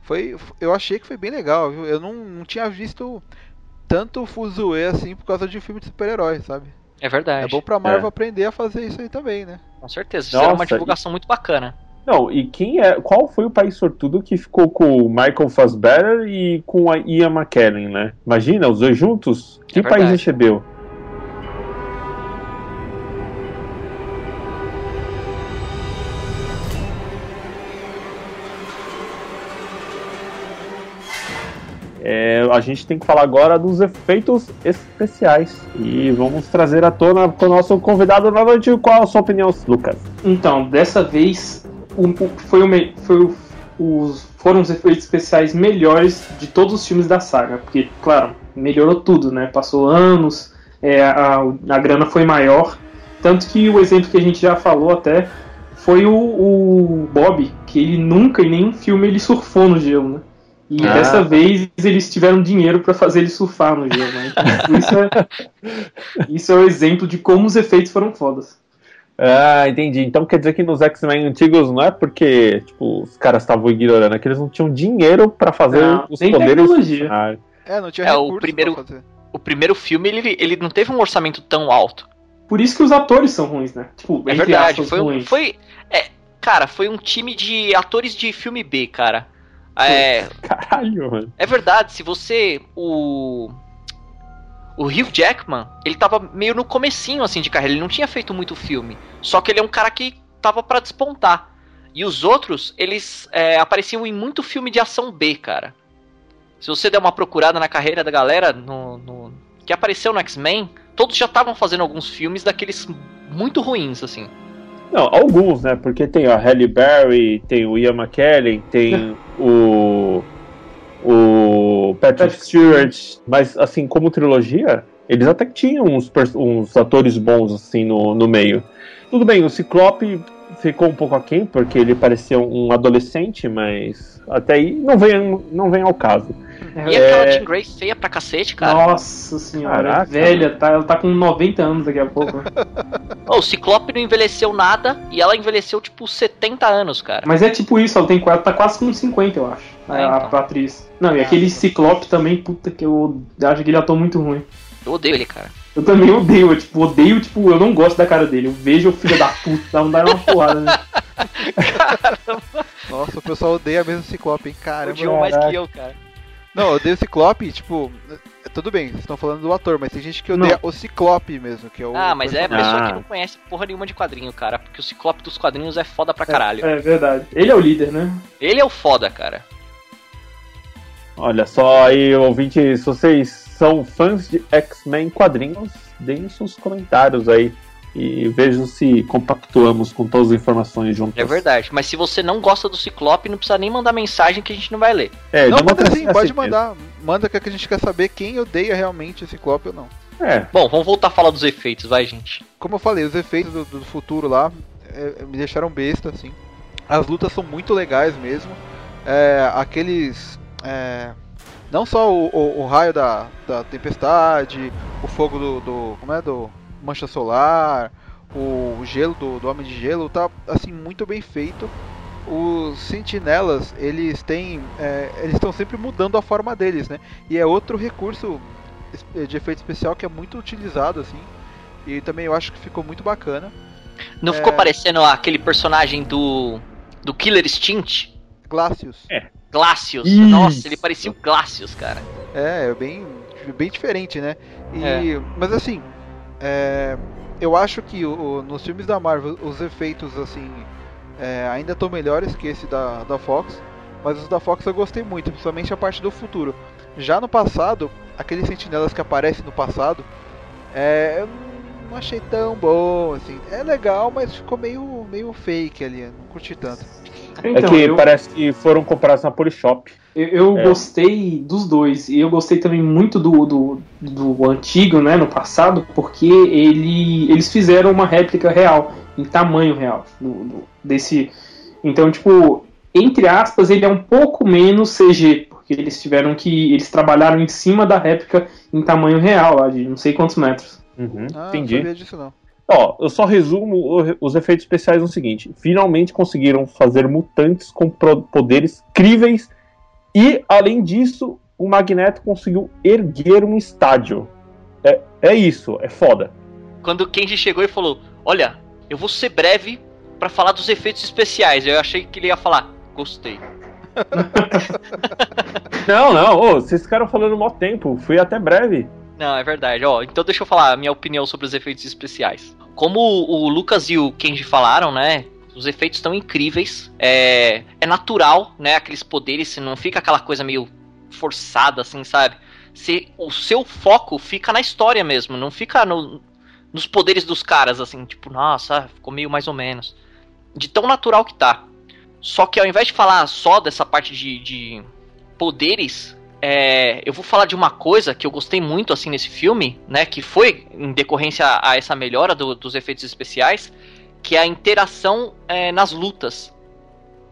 Foi, eu achei que foi bem legal, viu? Eu não, não tinha visto tanto fuzuê assim por causa de um filme de super-heróis, sabe? É verdade. É bom pra Marvel É. aprender a fazer isso aí também, né? Com certeza. Fizeram uma Nossa, divulgação muito bacana. Não, e quem é. Qual foi o país sortudo que ficou com o Michael Fassbender e com a Ian McKellen, né? Imagina, os dois juntos? Que país verdade. recebeu? É, a gente tem que falar agora dos efeitos especiais. E vamos trazer à tona com o nosso convidado noite. Qual a sua opinião, Lucas? Então, dessa vez o- o- foi o foi os, foram os efeitos especiais melhores de todos os filmes da saga. Porque, claro, melhorou tudo, né? Passou anos, é, a, a grana foi maior. Tanto que o exemplo que a gente já falou até foi o, o Bob, que ele nunca em nenhum filme ele surfou no gelo, né? E Ah. dessa vez eles tiveram dinheiro para fazer ele surfar no gelo, né? Então, isso, é, *laughs* isso é o exemplo de como os efeitos foram fodas. Ah, entendi. Então quer dizer que nos X-Men antigos não é porque tipo, os caras estavam ignorando, é que eles não tinham dinheiro pra fazer Não, os poderes. tecnologia. Ah, É, não tinha É, o primeiro-. O primeiro filme, ele, ele não teve um orçamento tão alto. Por isso que os atores são ruins, né? Tipo, É verdade. aspas, Foi, um- ruins. foi é, cara, foi um time de atores de filme B, cara. É, *laughs* caralho, mano. é verdade, se você. O. O Hugh Jackman, ele tava meio no comecinho assim de carreira, ele não tinha feito muito filme. Só que ele é um cara que tava pra despontar. E os outros, eles é, apareciam em muito filme de ação B, cara. Se você der uma procurada na carreira da galera no, no- que apareceu no X-Men, todos já estavam fazendo alguns filmes daqueles muito ruins, assim. Não, alguns, né? Porque tem a Halle Berry, tem o Ian McKellen, tem *laughs* o. o Patrick Stewart, mas assim, como trilogia, eles até que tinham uns, uns atores bons assim no, no meio. Tudo bem, o Ciclope ficou um pouco aquém, porque ele parecia um adolescente, mas até aí não vem, não vem ao caso. E aquela Jean Grey feia pra cacete, cara. Nossa senhora, Caraca, é velha, tá, ela tá com 90 anos daqui a pouco. Ô, o Ciclope não envelheceu nada e ela envelheceu tipo 70 anos, cara. Mas é tipo isso, ela tem quase, tá quase com 50, eu acho. É, a, então. a atriz. Não, e aquele Ciclope também, puta que eu acho aquele ator muito ruim. Eu odeio ele, cara. Eu também odeio, eu, tipo, odeio, tipo, eu não gosto da cara dele. Eu vejo o filho da puta, dá de dar uma porrada, né? Nossa, o pessoal odeia mesmo o Ciclope, hein? Caramba. Odiou mais caraca. que eu, cara. Não, eu odeio o Ciclope, tipo. é, Tudo bem, vocês estão falando do ator, mas tem gente que odeia o Ciclope mesmo, que é o. Ah, mas é a pessoa Ah. que não conhece porra nenhuma de quadrinho, cara. Porque o Ciclope dos quadrinhos é foda pra caralho. É verdade. Ele é o líder, né? Ele é o foda, cara. Olha só aí, ouvintes, se vocês são fãs de X-Men quadrinhos, deem seus comentários aí e vejam se compactuamos com todas as informações juntas. É verdade. Mas se você não gosta do Ciclope, não precisa nem mandar mensagem que a gente não vai ler. É, Não, manda democracia sim, é pode assim mandar. Manda que a gente quer saber quem odeia realmente o Ciclope ou não. É, Bom, vamos voltar a falar dos efeitos, vai, gente. Como eu falei, os efeitos do, do futuro lá é, me deixaram besta, assim. As lutas são muito legais mesmo. É, aqueles. é, não só o, o- o raio da, da tempestade, o fogo do, do. Como é? Do Mancha Solar, o, gelo do, do Homem de Gelo, tá assim muito bem feito. Os sentinelas, eles têm. é, eles estão sempre mudando a forma deles, né? E é outro recurso es- de efeito especial que é muito utilizado, assim. E também eu acho que ficou muito bacana. Não É. ficou parecendo aquele personagem do. do Killer Instinct? Glacius. Glacius. Isso. Nossa, ele parecia o Glacius, cara. É, é bem, bem diferente, né? E, É. Mas assim, é, eu acho que o- o- nos filmes da Marvel os efeitos assim é, ainda estão melhores que esse da, da Fox, mas os da Fox eu gostei muito, principalmente a parte do futuro. Já no passado, aqueles sentinelas que aparecem no passado, é, eu não achei tão bom, assim. É legal, mas ficou meio, meio fake ali, não curti tanto. É Então, que eu, parece que foram comprados na Polishop. eu, eu É. gostei dos dois. E eu gostei também muito do, do, do antigo, né, no passado, porque ele, eles fizeram uma réplica real, em tamanho real, do, do- desse. Então, tipo, entre aspas, ele é um pouco menos CG, porque eles tiveram que. Eles trabalharam em cima da réplica em tamanho real, lá de não sei quantos metros. Uhum, Ah, não entendi. sabia disso não. Ó, eu só resumo os efeitos especiais no seguinte: finalmente conseguiram fazer mutantes com poderes críveis e, além disso, o Magneto conseguiu erguer um estádio. É, é isso, é foda. Quando o Kenji chegou e falou: Olha, eu vou ser breve pra falar dos efeitos especiais. Eu achei que ele ia falar: Gostei. *laughs* *laughs* Não, não, ô, vocês ficaram falando mó tempo, fui até breve. Não, é verdade. Ó, então deixa eu falar a minha opinião sobre os efeitos especiais. Como o Lucas e o Kenji falaram, né? Os efeitos estão incríveis. É, é natural, né? Aqueles poderes, não fica aquela coisa meio forçada, assim, sabe? Se, o seu foco fica na história mesmo, não fica no- nos poderes dos caras, assim, tipo, nossa, ficou meio mais ou menos. De tão natural que tá. Só que ao invés de falar só dessa parte de, de poderes, é, eu vou falar de uma coisa que eu gostei muito assim nesse filme, né? Que foi em decorrência a, a essa melhora do- dos efeitos especiais, que é a interação é, nas lutas.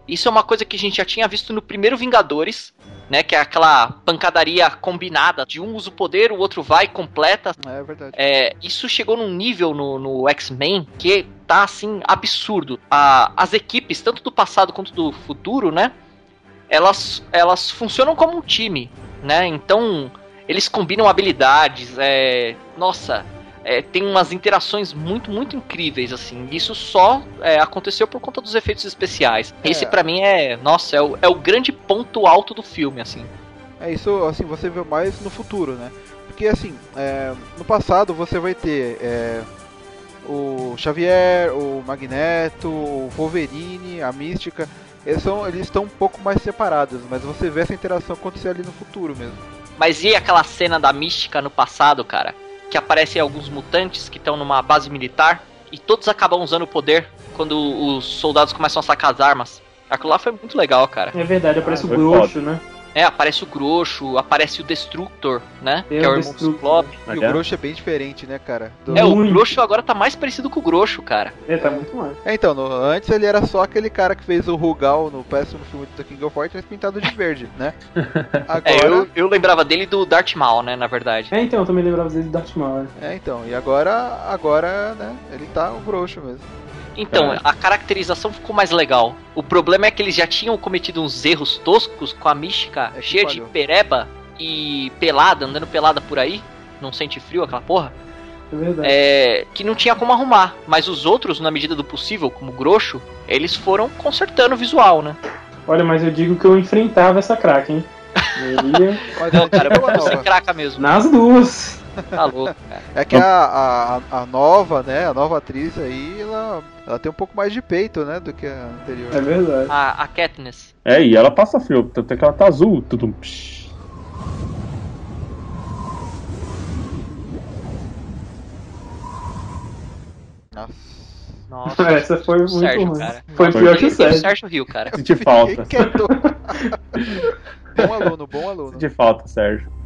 Isso é uma coisa que a gente já tinha visto no primeiro Vingadores, né? Que é aquela pancadaria combinada, de um usa o poder, o outro vai, completa. É verdade. É, isso chegou num nível no, no X-Men que tá assim absurdo. A- as equipes, tanto do passado quanto do futuro, né? Elas, elas funcionam como um time, né? Então eles combinam habilidades. É, nossa, é, tem umas interações muito, muito incríveis assim. Isso só é, aconteceu por conta dos efeitos especiais. É. Esse pra mim é, nossa, é o, é o grande ponto alto do filme, assim. É isso, assim, você vê mais no futuro, né? Porque, assim, é, no passado você vai ter é, o Xavier, o Magneto, o Wolverine, a Mística. Eles são, eles estão um pouco mais separados, mas você vê essa interação acontecer ali no futuro mesmo. Mas e aquela cena da mística no passado, cara? Que aparecem alguns mutantes que estão numa base militar e todos acabam usando o poder quando os soldados começam a sacar as armas. Aquilo lá foi muito legal, cara. É verdade, aparece Ah, o Groxo, né? É, aparece o Groxo, aparece o Destructor, né? É, que é o o irmão do. Ciclope. E o É. Grosso é bem diferente, né, cara? Do- É, o. Groxo agora tá mais parecido com o Groxo, cara. É, tá muito mais. É, então, no- antes ele era só aquele cara que fez o Rugal no péssimo filme do King of Fighters pintado de verde, né? Agora, *laughs* É, eu, eu lembrava dele do Darth Maul, né, na verdade. É, então, eu também lembrava dele do Darth Maul. né? é, então, e agora, agora, né, ele tá o Grosso mesmo. Então, É. a caracterização ficou mais legal. O problema é que eles já tinham cometido uns erros toscos com a mística É cheia de pereba e pelada, andando pelada por aí. Não sente frio aquela porra? É verdade. É, que não tinha como arrumar. Mas os outros, na medida do possível, como o Groxo, eles foram consertando o visual, né? Olha, mas eu digo que eu enfrentava essa crack, hein? Eu *laughs* Não, cara, boa você nova. craca mesmo. nas duas. Tá louco, cara. É que a, a, a nova, né, a nova atriz aí, ela, ela tem um pouco mais de peito, né, do que a anterior. É verdade. A, a Katniss. É, e ela passa frio, tanto é que ela tá azul, tudo. Nossa. Nossa. *laughs* Essa foi muito Sérgio, ruim. cara. Foi pior que o Sérgio. Sérgio Rio, cara. Senti falta. *laughs* Bom aluno, bom aluno. Senti falta, Sérgio.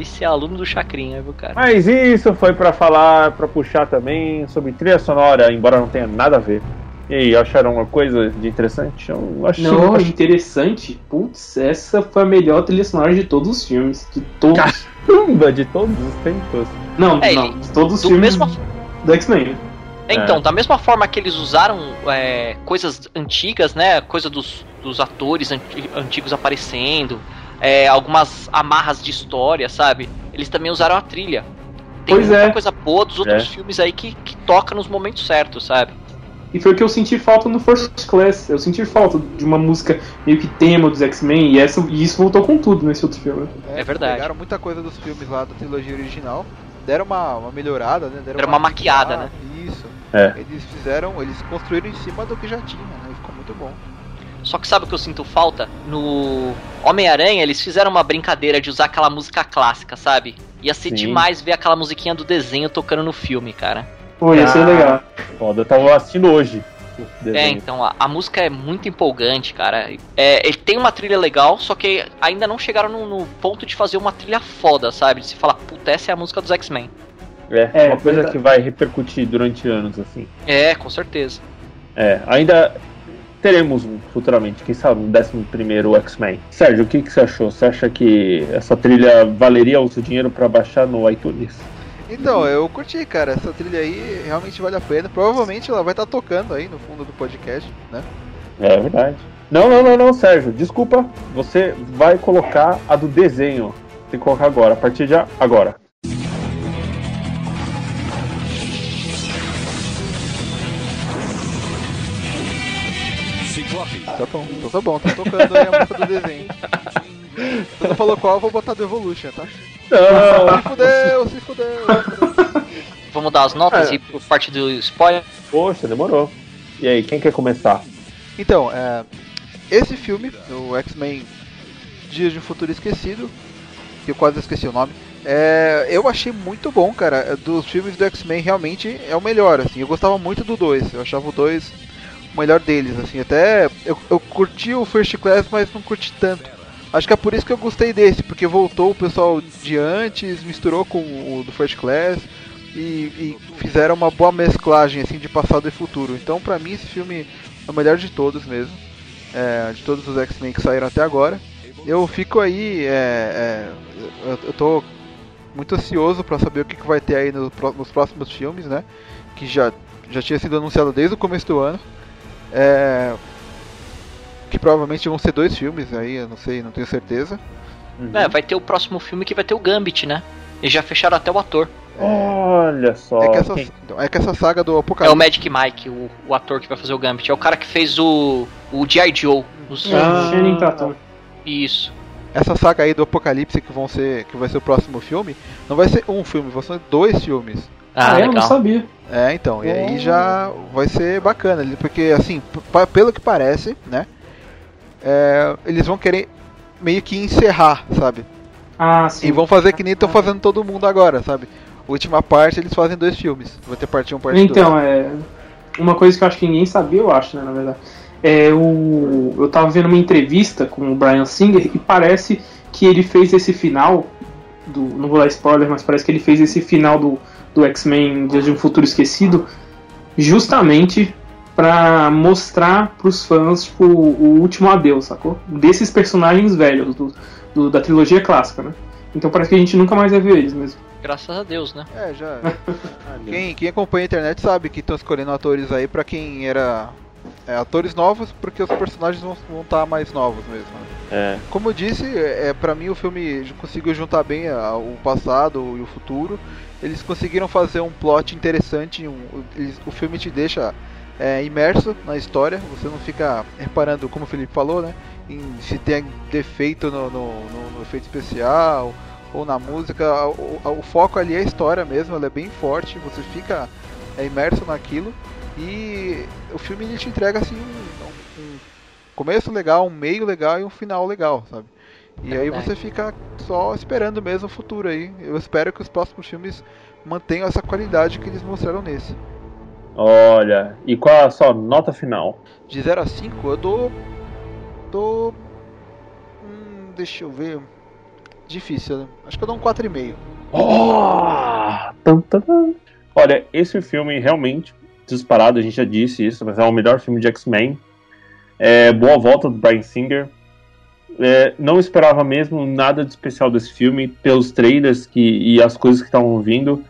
Esse é aluno do Chacrinha, viu, cara? Mas isso foi pra falar, pra puxar também sobre trilha sonora, embora não tenha nada a ver. E aí, acharam uma coisa de interessante? Eu achei. Não, interessante. Putz, essa foi a melhor trilha sonora de todos os filmes. De todos. Caramba, de todos os tempos. Não, É, não, de todos os do filmes mesmo- do X-Men. Então, da mesma forma que eles usaram é, coisas antigas, né? Coisa dos, dos atores anti- antigos aparecendo, é, algumas amarras de história, sabe? Eles também usaram a trilha. Tem Pois muita é. coisa boa dos outros É. filmes aí que, que toca nos momentos certos, sabe? E foi o que eu senti falta no First Class. Eu senti falta de uma música meio que tema dos X-Men. E, essa- e isso voltou com tudo nesse outro filme. É verdade. Pegaram muita coisa dos filmes lá da trilogia original, deram uma, uma melhorada, né? Deram Deram uma maquiada, né? Isso. É. Eles fizeram, eles construíram em cima do que já tinha, né? Ficou muito bom. Só que sabe o que eu sinto falta? No Homem-Aranha, eles fizeram uma brincadeira de usar aquela música clássica, sabe? Ia ser Sim. demais ver aquela musiquinha do desenho tocando no filme, cara. Pô, ia ser Ah. legal. Foda, eu tava assistindo hoje. É, então, a, a música é muito empolgante, cara. É, ele tem uma trilha legal, só que ainda não chegaram no, no ponto de fazer uma trilha foda, sabe? De se falar, puta, essa é a música dos X-Men. É, É, uma coisa verdade. que vai repercutir durante anos, assim. É, com certeza. É, ainda teremos um futuramente, quem sabe, um 11 X-Men. Sérgio, o que, que você achou? Você acha que essa trilha valeria o seu dinheiro pra baixar no iTunes? Então, eu curti, cara. Essa trilha aí realmente vale a pena. Provavelmente ela vai estar tocando aí no fundo do podcast, né? É verdade. Não, não, não, não, Sérgio, desculpa. Você vai colocar a do desenho. Tem que colocar agora, a partir de agora. Tá bom, então tá bom, tá tocando aí a música do desenho. Você não falou qual, eu vou botar do Evolution, tá? Não, Se fudeu, se fudeu. Vamos dar as notas É. e por parte do spoiler. poxa, demorou. E aí, quem quer começar? Então, é, esse filme, o X-Men Dias de um Futuro Esquecido, que eu quase esqueci o nome, é, eu achei muito bom, cara. Dos filmes do X-Men, realmente é o melhor, assim. Eu gostava muito do 2, eu achava o 2 o melhor deles, assim. Até eu, eu curti o First Class, mas não curti tanto. Acho que é por isso que eu gostei desse, porque voltou o pessoal de antes, misturou com o do First Class e, e fizeram uma boa mesclagem assim de passado e futuro. Então, pra mim, esse filme é o melhor de todos mesmo, é, de todos os X-Men que saíram até agora. Eu fico aí, é, é, eu, eu tô muito ansioso pra saber o que, que vai ter aí no nos próximos filmes, né? Que já, já tinha sido anunciado desde o começo do ano. É, que provavelmente vão ser dois filmes aí, eu não sei, não tenho certeza. É, vai ter o próximo filme que vai ter o Gambit, né? Eles já fecharam até o ator. Olha só. É que, essa, quem- então, é que essa saga do É o Apocalipse. Magic Mike, o, o ator que vai fazer o Gambit. É o cara que fez o, o G.I. Joe. Os- Ah. Isso. Essa saga aí do Apocalipse que vão ser. que vai ser o próximo filme, não vai ser um filme, vão ser dois filmes. Ah, Ah, eu não sabia. É, então, e aí já vai ser bacana, porque assim, pelo que parece, né? é, eles vão querer meio que encerrar, sabe? Ah, sim. E vão fazer que nem estão fazendo todo mundo agora, sabe? Última parte eles fazem dois filmes. Vai ter parte 1 parte 2. Então, é. Uma coisa que eu acho que ninguém sabia, eu acho, né, na verdade. É o. Eu tava vendo uma entrevista com o Brian Singer e parece que ele fez esse final. Do, não vou dar spoiler, mas parece que ele fez esse final do, do X-Men Dias de um Futuro Esquecido justamente pra mostrar pros fãs tipo, o último adeus, sacou? Desses personagens velhos, do, do- da trilogia clássica, né? Então parece que a gente nunca mais vai ver eles mesmo. Graças a Deus, né? É, já. *laughs* quem, quem acompanha a internet sabe que estão escolhendo atores aí pra quem era. é, atores novos, porque os personagens vão estar mais novos mesmo. né? É. Como eu disse, é, pra mim o filme conseguiu juntar bem a- o passado e o futuro. Eles conseguiram fazer um plot interessante. um- eles- o filme te deixa é, imerso na história. Você não fica reparando, como o Felipe falou, né? Em se tem defeito no, no- no- no efeito especial ou na música. O, o foco ali é a história mesmo. Ela é bem forte. Você fica é, imerso naquilo. E o filme ele te entrega assim um, um começo legal, um meio legal e um final legal, sabe? E É aí verdade. você fica só esperando mesmo o futuro aí. Eu espero que os próximos filmes mantenham essa qualidade que eles mostraram nesse. Olha, e qual a sua nota final? De 0 a 5 eu dou. dou. Hum, deixa eu ver. Difícil, né? Acho que eu dou um 4,5. Oh! Tum, tum, tum. Olha, esse filme realmente, disparado, a gente já disse isso, mas é o melhor filme de X-Men. É, boa volta do Brian Singer. É, não esperava mesmo nada de especial desse filme, pelos trailers que, e as coisas que estavam vindo.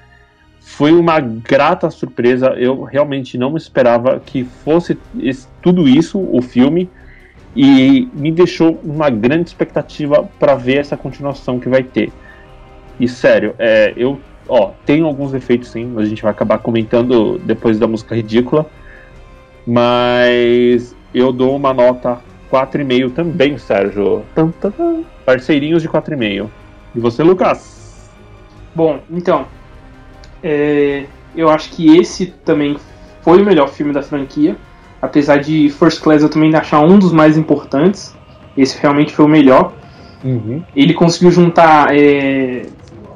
Foi uma grata surpresa. Eu realmente não esperava que fosse esse- tudo isso o filme. E me deixou uma grande expectativa para ver essa continuação que vai ter. E sério, é, eu ó, tem alguns defeitos sim, a gente vai acabar comentando depois da música ridícula. Mas eu dou uma nota 4,5 também, Sérgio. Parceirinhos de 4,5. E você, Lucas? Bom, então, é, eu acho que esse também foi o melhor filme da franquia, Apesar de First Class eu também achar um dos mais importantes. Esse realmente foi o melhor. Uhum. Ele conseguiu juntar é,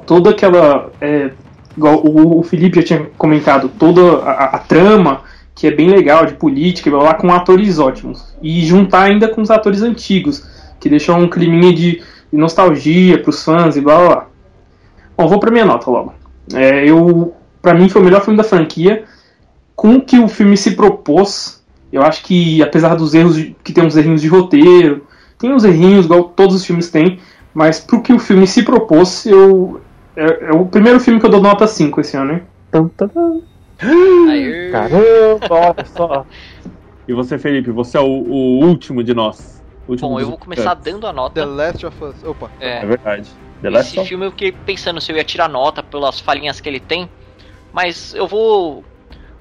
toda aquela. É, igual o, o Felipe já tinha comentado, toda a, a trama, que é bem legal, de política, blá, com atores ótimos. E juntar ainda com os atores antigos, que deixam um climinha de, nostalgia pros fãs e blá blá blá. Bom, vou pra minha nota logo. É, eu, pra mim foi o melhor filme da franquia. Com o que o filme se propôs, eu acho que apesar dos erros, de- que tem uns errinhos de roteiro, tem uns errinhos igual todos os filmes têm, mas pro que o filme se propôs, eu é, é o primeiro filme que eu dou nota 5 esse ano, hein? Tum. Caramba, olha só. E você, Felipe, você é o, o último de nós. Último bom, eu vou começar dando a The nota. Last of Us. Opa. É É, verdade. The Last esse of filme eu fiquei pensando se eu ia tirar nota pelas falhinhas que ele tem, mas eu vou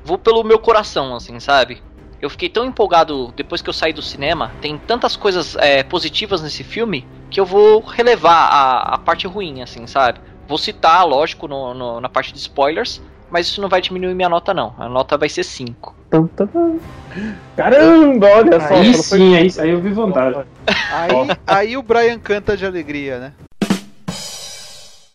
vou pelo meu coração, assim, sabe? Eu fiquei tão empolgado depois que eu saí do cinema, tem tantas coisas é, positivas nesse filme que eu vou relevar a, a parte ruim, assim, sabe? Vou citar, lógico, no, no- na parte de spoilers, mas isso não vai diminuir minha nota, não. A nota vai ser 5. Tum, tum, tum. Caramba, olha só. Aí sim, aí, aí eu vi vantagem. Aí, aí o Brian canta de alegria, né?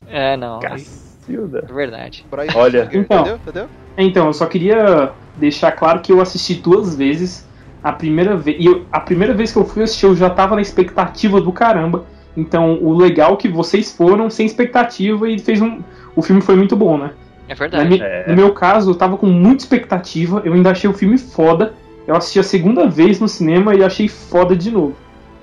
É, não. É Cacilda. verdade. Brian Olha. Singer, Então. entendeu? Entendeu? Então, eu só queria deixar claro que eu assisti duas vezes. A primeira vez. E eu- a primeira vez que eu fui assistir, eu já tava na expectativa do caramba. Então, o legal é que vocês foram sem expectativa e fez um. O filme foi muito bom, né? É verdade. É. No meu caso, eu tava com muita expectativa. Eu ainda achei o filme foda. Eu assisti a segunda vez no cinema e achei foda de novo.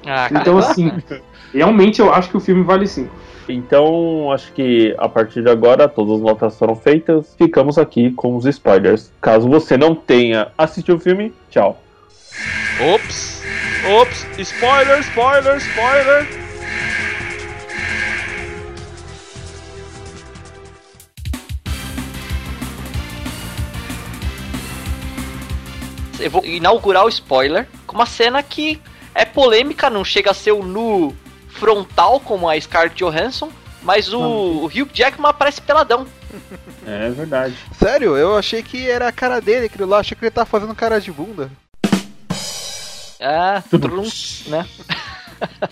Ah, cara. Então, assim, *laughs* realmente eu acho que o filme vale 5. Então, acho que a partir de agora todas as notas foram feitas. Ficamos aqui com os spoilers. Caso você não tenha assistido o filme, tchau. Ops! Ops! Spoiler, spoiler, spoiler! Eu vou inaugurar o spoiler com uma cena que é polêmica, não chega a ser o nu frontal como a Scarlett Johansson, mas o, o Hugh Jackman aparece peladão. É verdade. Sério, eu achei que era a cara dele, aquilo lá. Achei que ele tava fazendo cara de bunda. Ah, trum, né?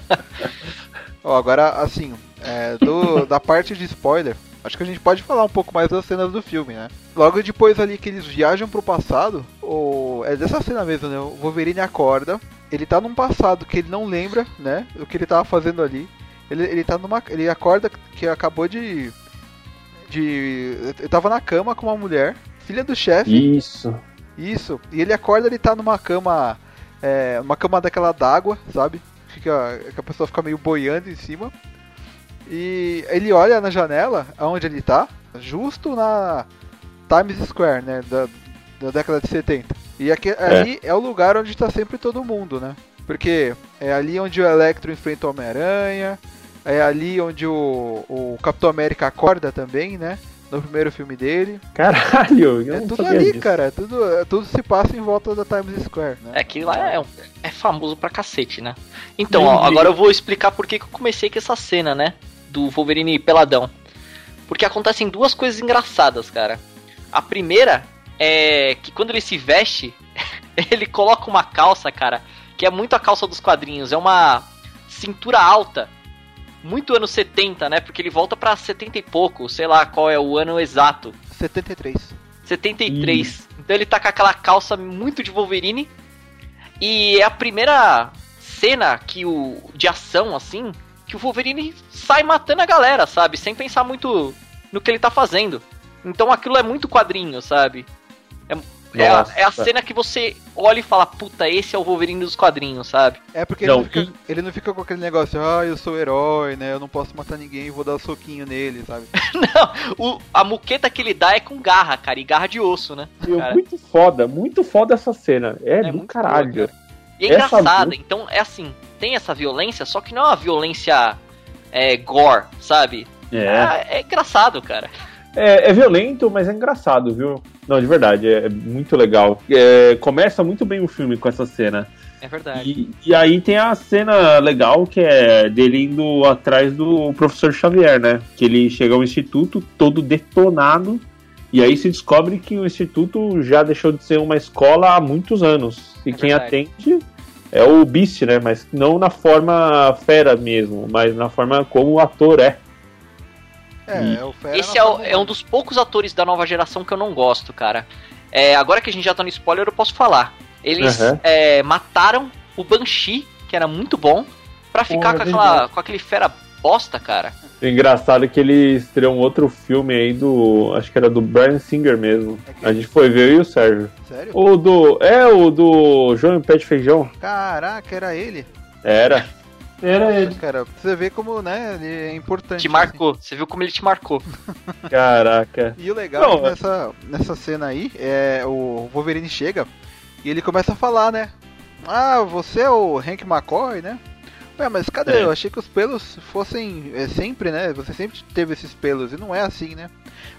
*laughs* Ó, agora, assim, é, do- da parte de spoiler, acho que a gente pode falar um pouco mais das cenas do filme, né? Logo depois ali que eles viajam pro passado, o, é dessa cena mesmo, né? O Wolverine acorda, ele tá num passado que ele não lembra, né? O que ele tava fazendo ali. Ele, ele tá numa. Ele acorda que acabou de. De. Ele tava na cama com uma mulher, filha do chefe. Isso. Isso. E ele acorda, ele tá numa cama. É, uma cama daquela d'água, sabe? Fica, que a pessoa fica meio boiando em cima. E ele olha na janela, aonde ele tá, justo na Times Square, né? Da, da década de 70. E aqui, ali é o lugar onde tá sempre todo mundo, né? Porque é ali onde o Electro enfrenta o Homem-Aranha. É ali onde o, o Capitão América acorda também, né? No primeiro filme dele. Caralho, eu É não tudo sabia ali, disso. cara. É tudo, é- tudo se passa em volta da Times Square, né? É que lá é, é famoso pra cacete, né? Então, ó, agora eu vou explicar por que que eu comecei com essa cena, né? Do Wolverine peladão. Porque acontecem duas coisas engraçadas, cara. A primeira é que quando ele se veste, *laughs* ele coloca uma calça, cara, que é muito a calça dos quadrinhos. É uma cintura alta. Muito anos 70, né? Porque ele volta pra 70 e pouco, sei lá qual é o ano exato. 73. 73. Então ele tá com aquela calça muito de Wolverine. E é a primeira cena que o de ação assim, que o Wolverine sai matando a galera, sabe? Sem pensar muito no que ele tá fazendo. Então aquilo é muito quadrinho, sabe? É, é a, é a cena que você olha e fala, puta, esse é o Wolverine dos quadrinhos, sabe? É porque Não, ele, não fica, ele não fica com aquele negócio, ah, eu sou herói, né? Eu não posso matar ninguém, vou dar um soquinho nele, sabe? *laughs* Não, o, a muqueta que ele dá é com garra, cara, e garra de osso, né? Meu, cara. muito foda, muito foda essa cena. É, É do muito caralho. boa, cara. E é engraçada, luta- então é assim, tem essa violência, só que não é uma violência é, gore, sabe? É. É, é engraçado, cara. É, é violento, mas é engraçado, viu? Não, de verdade, é, é muito legal. É, começa muito bem o filme com essa cena. É verdade. E, e aí tem a cena legal que é dele indo atrás do professor Xavier, né? Que ele chega ao instituto todo detonado E aí se descobre que o instituto já deixou de ser uma escola há muitos anos. E É quem verdade. atende é o Beast, né? Mas não na forma fera mesmo, mas na forma como o ator é. É, E- é o Fera Esse é, o- é um 1. dos poucos atores da nova geração que eu não gosto, cara. É, agora que a gente já tá no spoiler, eu posso falar. Eles Uhum. é, mataram o Banshee, que era muito bom, pra ficar é com, aquela, com aquele fera bosta, cara. O engraçado é que ele estreou um outro filme aí do. Acho que era do Brian Singer mesmo. A gente foi ver eu e o Sérgio. Sério? O do. É, o do João Pé de Feijão. Caraca, era ele. Era. Era ele. Cara, pra você ver como, né, ele é importante. Te marcou. Você viu como ele te marcou. *laughs* Caraca. E o legal Não, é que nessa, nessa cena aí, é, o Wolverine chega e ele começa a falar, né? Ah, você é o Hank McCoy, né? Ué, mas cadê? É. Eu achei que os pelos fossem é, sempre, né? Você sempre teve esses pelos e não é assim, né?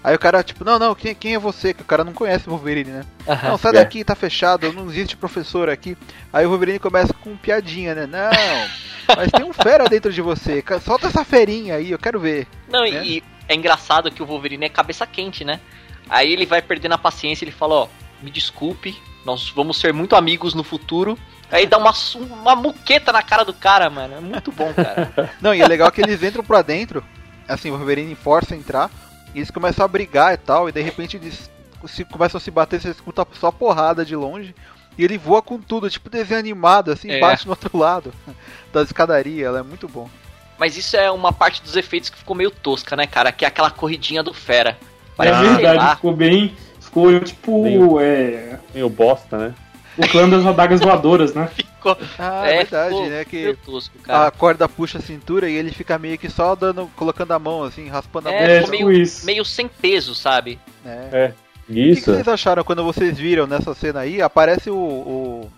Aí o cara, tipo, não, não, quem, quem é você? Que o cara não conhece o Wolverine, né? Não, sai É. daqui, tá fechado, não existe professor aqui. Aí o Wolverine começa com piadinha, né? Não, mas tem um fera dentro de você. Solta essa ferinha aí, eu quero ver. Não, É. e é engraçado que o Wolverine é cabeça quente, né? Aí ele vai perdendo a paciência, ele fala, ó, me desculpe, nós vamos ser muito amigos no futuro. Aí dá uma, uma muqueta na cara do cara, mano. É muito bom, cara. *laughs* Não, e é legal que eles entram pra dentro, assim, o Wolverine força a entrar, e eles começam a brigar e tal, e de repente eles se, começam a se bater, você escuta só porrada de longe, e ele voa com tudo, tipo desenho animado, assim, É. bate no outro lado *laughs* da escadaria, ela é muito bom. Mas isso é uma parte dos efeitos que ficou meio tosca, né, cara? Que é aquela corridinha do fera. Parece, é verdade, ficou bem. Ficou tipo. Bem- É, Meio bosta, né? O clã das adagas voadoras, né? *laughs* ficou Ah, é, verdade, ficou né, que tosco, a corda puxa a cintura e ele fica meio que só dando, colocando a mão, assim, raspando a É, mão. É, tipo meio, isso. meio sem peso, sabe? né? O que, que Isso. vocês acharam quando vocês viram nessa cena aí? Aparece o, o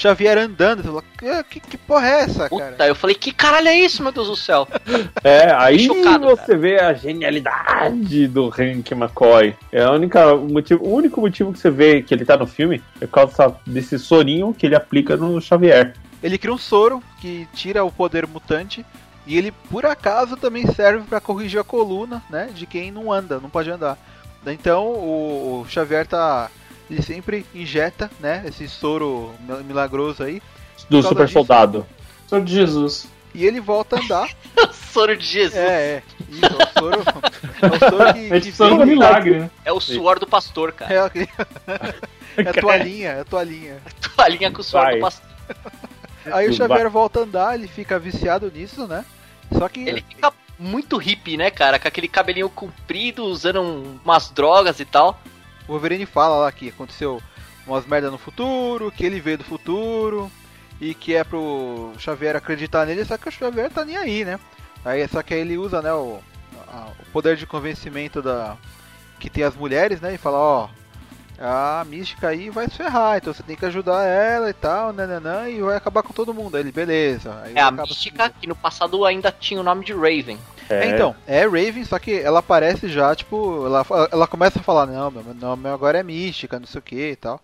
Xavier andando. Você fala, que, que, porra é essa, cara? Puta, eu falei, que caralho é isso, meu Deus do céu? *laughs* É, aí chocado, você vê a genialidade do Hank McCoy. É a única o motivo, o único motivo que você vê que ele tá no filme é por causa desse sorinho que ele aplica no Xavier. Ele cria um soro que tira o poder mutante. E ele, por acaso, também serve pra corrigir a coluna, né? De quem não anda, não pode andar. Então o, o Xavier tá. Ele sempre injeta, né? Esse soro mil- milagroso aí. Do super disso. soldado. Sou de Jesus. E ele volta a andar. *laughs* Soro de Jesus. É, é, é. Isso, é o soro. É o soro que, É que tipo vem- milagre, né? o suor do pastor, cara. É, aquele- é a toalhinha, é a toalhinha. *laughs* Toalhinha com o suor Vai. do pastor. Aí o Vai. Xavier volta a andar, ele fica viciado nisso, né? Só que Ele fica muito hippie, né, cara? Com aquele cabelinho comprido, usando um- umas drogas e tal. O Wolverine fala lá que aconteceu umas merda no futuro, que ele veio do futuro e que é pro Xavier acreditar nele, só que o Xavier tá nem aí, né? Aí só que aí ele usa, né, o, a- o poder de convencimento da que tem as mulheres, né, e fala, ó, a mística aí vai se ferrar, então você tem que ajudar ela e tal, nananã, e vai acabar com todo mundo. Aí ele, beleza. Aí É a mística que no passado ainda tinha o nome de Raven. É, então, é Raven, só que ela aparece já, tipo, ela, ela começa a falar, não, meu nome agora é Mística, não sei o que e tal.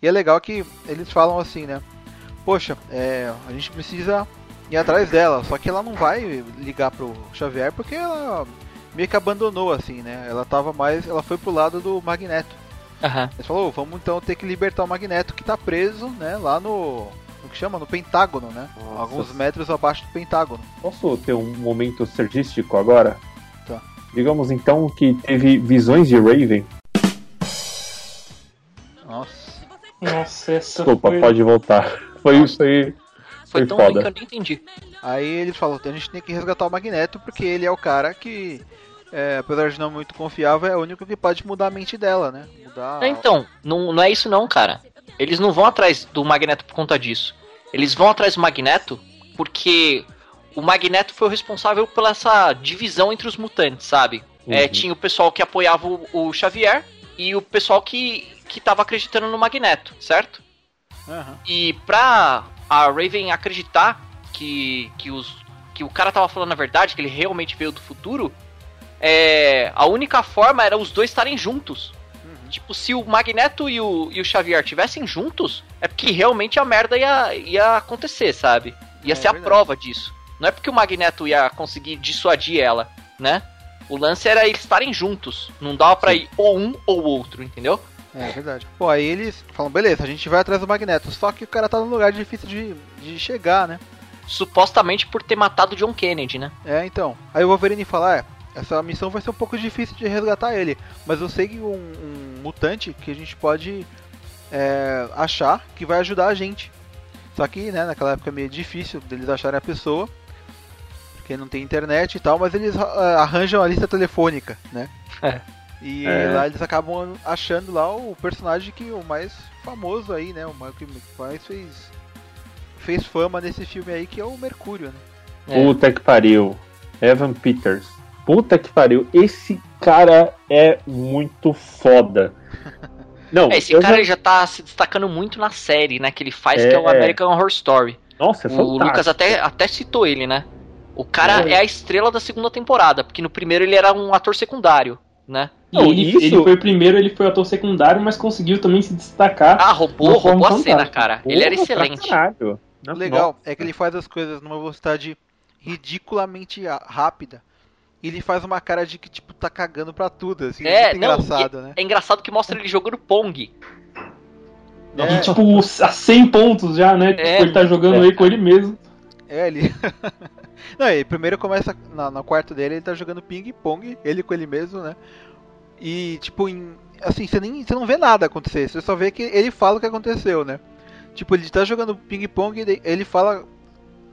E é legal que eles falam assim, né? Poxa, é, a gente precisa ir atrás dela, só que ela não vai ligar pro Xavier porque ela meio que abandonou, assim, né? Ela tava mais. Ela foi pro lado do Magneto. Aham. Eles falou, vamos então ter que libertar o Magneto que tá preso, né? Lá no. No que chama? No Pentágono, né? Nossa. Alguns metros abaixo do Pentágono. Posso ter um momento sergístico agora? Tá. Digamos então que teve visões de Raven. Nossa. Nossa, essa Desculpa, foi... pode voltar. *laughs* Foi isso aí. Foi Foi tão foda. ruim que eu nem entendi. Aí eles falam, a gente tem que resgatar o Magneto porque ele é o cara que, é, apesar de não muito confiável, é o único que pode mudar a mente dela, né? Mudar. Então, não, não é isso não, cara. Eles não vão atrás do Magneto por conta disso. Eles vão atrás do Magneto porque o Magneto foi o responsável pela essa divisão entre os mutantes, sabe? É, Uhum. tinha o pessoal que apoiava o, o Xavier e o pessoal que, que tava acreditando no Magneto, certo? Aham. E pra a Raven acreditar que, que, os, que o cara tava falando a verdade, que ele realmente veio do futuro, é, a única forma era os dois estarem juntos. Tipo, se o Magneto e o, e o Xavier tivessem juntos, é porque realmente a merda ia, ia acontecer, sabe? Ia É ser a verdade. prova disso. Não é porque o Magneto ia conseguir dissuadir ela, né? O lance era eles estarem juntos. Não dava pra ir ou um ou outro, entendeu? É verdade. Pô, aí eles falam, beleza, a gente vai atrás do Magneto. Só que o cara tá num lugar difícil de, de chegar, né? Supostamente por ter matado o John Kennedy, né? É, então. Aí o Wolverine fala, é, essa missão vai ser um pouco difícil de resgatar ele. Mas eu sei que um, um mutante que a gente pode é, achar que vai ajudar a gente. Só que, né, naquela época é meio difícil deles acharem a pessoa. Porque não tem internet e tal, mas eles ah, arranjam a lista telefônica, né? É. E É. lá eles acabam achando lá o personagem que o mais famoso aí, né? O mais- que mais fez, fez fama nesse filme aí, que é o Mercúrio, né? É. Puta que pariu. Evan Peters. Puta que pariu. Esse cara é muito foda. *laughs* Não, É, esse cara já- já tá se destacando muito na série, né? Que ele faz, que É. é o American Horror Story. Nossa, é o fantástico. Lucas até, até citou ele, né? O cara É. é a estrela da segunda temporada, porque no primeiro ele era um ator secundário, né? E Não, ele, isso- ele foi o primeiro, ele foi ator secundário, mas conseguiu também se destacar. Ah, roubou, roubou a cena, cara. Ele era Porra, excelente. caralho. O legal nossa. é que ele faz as coisas numa velocidade ridiculamente rápida. E ele faz uma cara de que, tipo, tá cagando pra tudo, assim. É, muito não, engraçado, né? É engraçado que mostra ele jogando Pong. É. E, tipo, a 100 pontos já, né? Tipo, É, ele tá jogando é. aí com ele mesmo. É, ele. *laughs* não, ele primeiro começa na- no quarto dele, ele tá jogando ping-pong, ele com ele mesmo, né? E, tipo, em, assim, você, nem, você não vê nada acontecer, você só vê que ele fala o que aconteceu, né? Tipo, ele tá jogando ping-pong, ele fala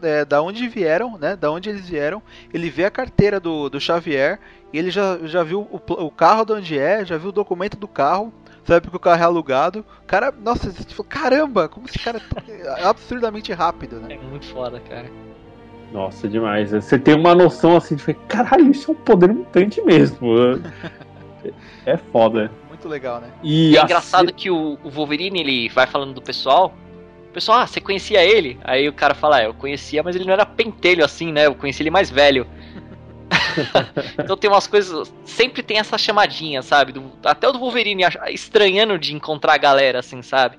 é, da onde vieram, né? Da onde eles vieram, ele vê a carteira do, do Xavier, e ele já, já viu o, o carro de onde é, já viu o documento do carro, sabe que o carro é alugado. Cara, nossa, tipo, caramba, como esse cara é tão- *laughs* absurdamente rápido, né? É muito foda, cara. Nossa, demais. Você tem uma noção assim de caralho, isso é um poder mutante mesmo. *laughs* É foda. Muito legal, né? E E é engraçado que o, o Wolverine, ele vai falando do pessoal. Pessoal, ah, você conhecia ele? Aí o cara fala, ah, eu conhecia, mas ele não era pentelho assim, né? Eu conheci ele mais velho. *laughs* então tem umas coisas. Sempre tem essa chamadinha, sabe? Do- até o do Wolverine estranhando de encontrar a galera, assim, sabe?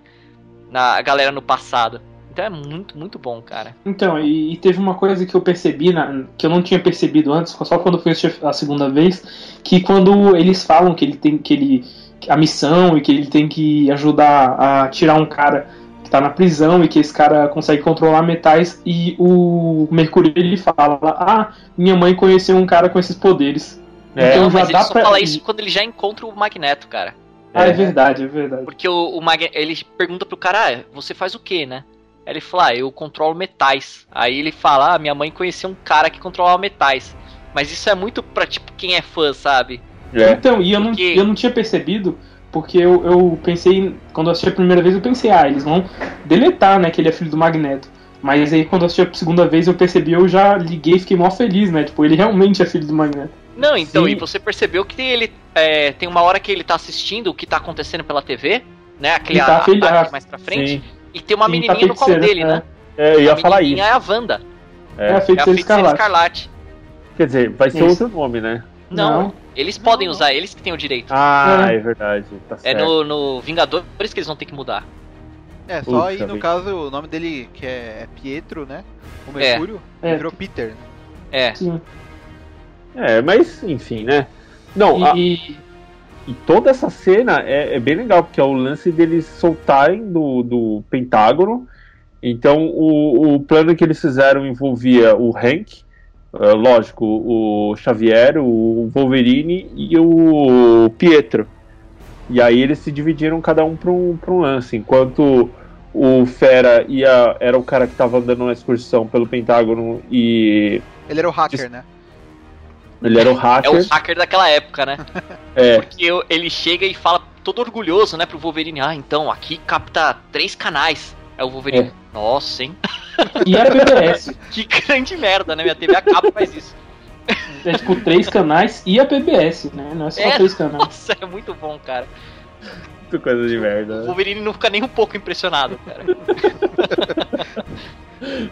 Na, a galera no passado. Então é muito, muito bom, cara. Então, e, e teve uma coisa que eu percebi, na- que eu não tinha percebido antes, só quando fui a segunda vez, que quando eles falam que ele tem que ele. a missão e que ele tem que ajudar a tirar um cara tá na prisão e que esse cara consegue controlar metais e o Mercúrio ele fala, ah, minha mãe conheceu um cara com esses poderes. É, então Não, já mas dá ele só pra. fala isso quando ele já encontra o Magneto, cara. Ah, é É. verdade, é verdade. Porque o, o Mag- ele pergunta pro cara, ah, você faz o quê, né? Aí ele fala, ah, eu controlo metais. Aí ele fala, ah, minha mãe conheceu um cara que controlava metais. Mas isso é muito pra, tipo, quem é fã, sabe? É. Então, e eu não, Porque- eu não tinha percebido, porque eu, eu pensei, quando eu assisti a primeira vez, eu pensei, ah, eles vão deletar, né, que ele é filho do Magneto. Mas aí quando eu assisti a segunda vez eu percebi, eu já liguei e fiquei mó feliz, né? Tipo, ele realmente é filho do Magneto. Não, então, Sim. e você percebeu que ele é, tem uma hora que ele tá assistindo o que tá acontecendo pela TV, né? Aquele Ele tá ataque mais pra frente. Sim. E tem uma Sim, menininha tá no colo dele, né? É, eu ia a falar isso. é a Wanda. É, a É a feiticeira feiticeira escarlate. escarlate. Quer dizer, vai ser Isso. outro nome, né? Não, Não. eles podem usar, eles que têm o direito. Ah, É. é, verdade. Tá É certo. no, no Vingadores que eles vão ter que mudar. É, só Puxa aí no caso o nome dele, que é Pietro, né? O É. Mercúrio, É. virou Peter. né? É. Sim. É, mas enfim, né? Não, a- E, E toda essa cena é, é bem legal, porque é o lance deles soltarem do, do Pentágono. Então, o, o plano que eles fizeram envolvia o Hank, é, lógico, o Xavier, o Wolverine e o Pietro. E aí eles se dividiram cada um para um, pra um lance. Enquanto o Fera ia, era o cara que estava dando uma excursão pelo Pentágono e Ele era o hacker, né? ele era o É hacker. o hacker daquela época, né? *laughs* É, Porque eu- ele chega e fala todo orgulhoso, né, pro Wolverine. Ah, então, aqui capta três canais. É o Wolverine. Nossa, hein? e era PBS. *laughs* Que grande merda, né? Minha TV a cabo faz isso. É tipo três canais e a PBS, né? Não é só É. três canais. Nossa, é muito bom, cara. muito coisa de merda. O né? Wolverine não fica nem um pouco impressionado, cara. *laughs*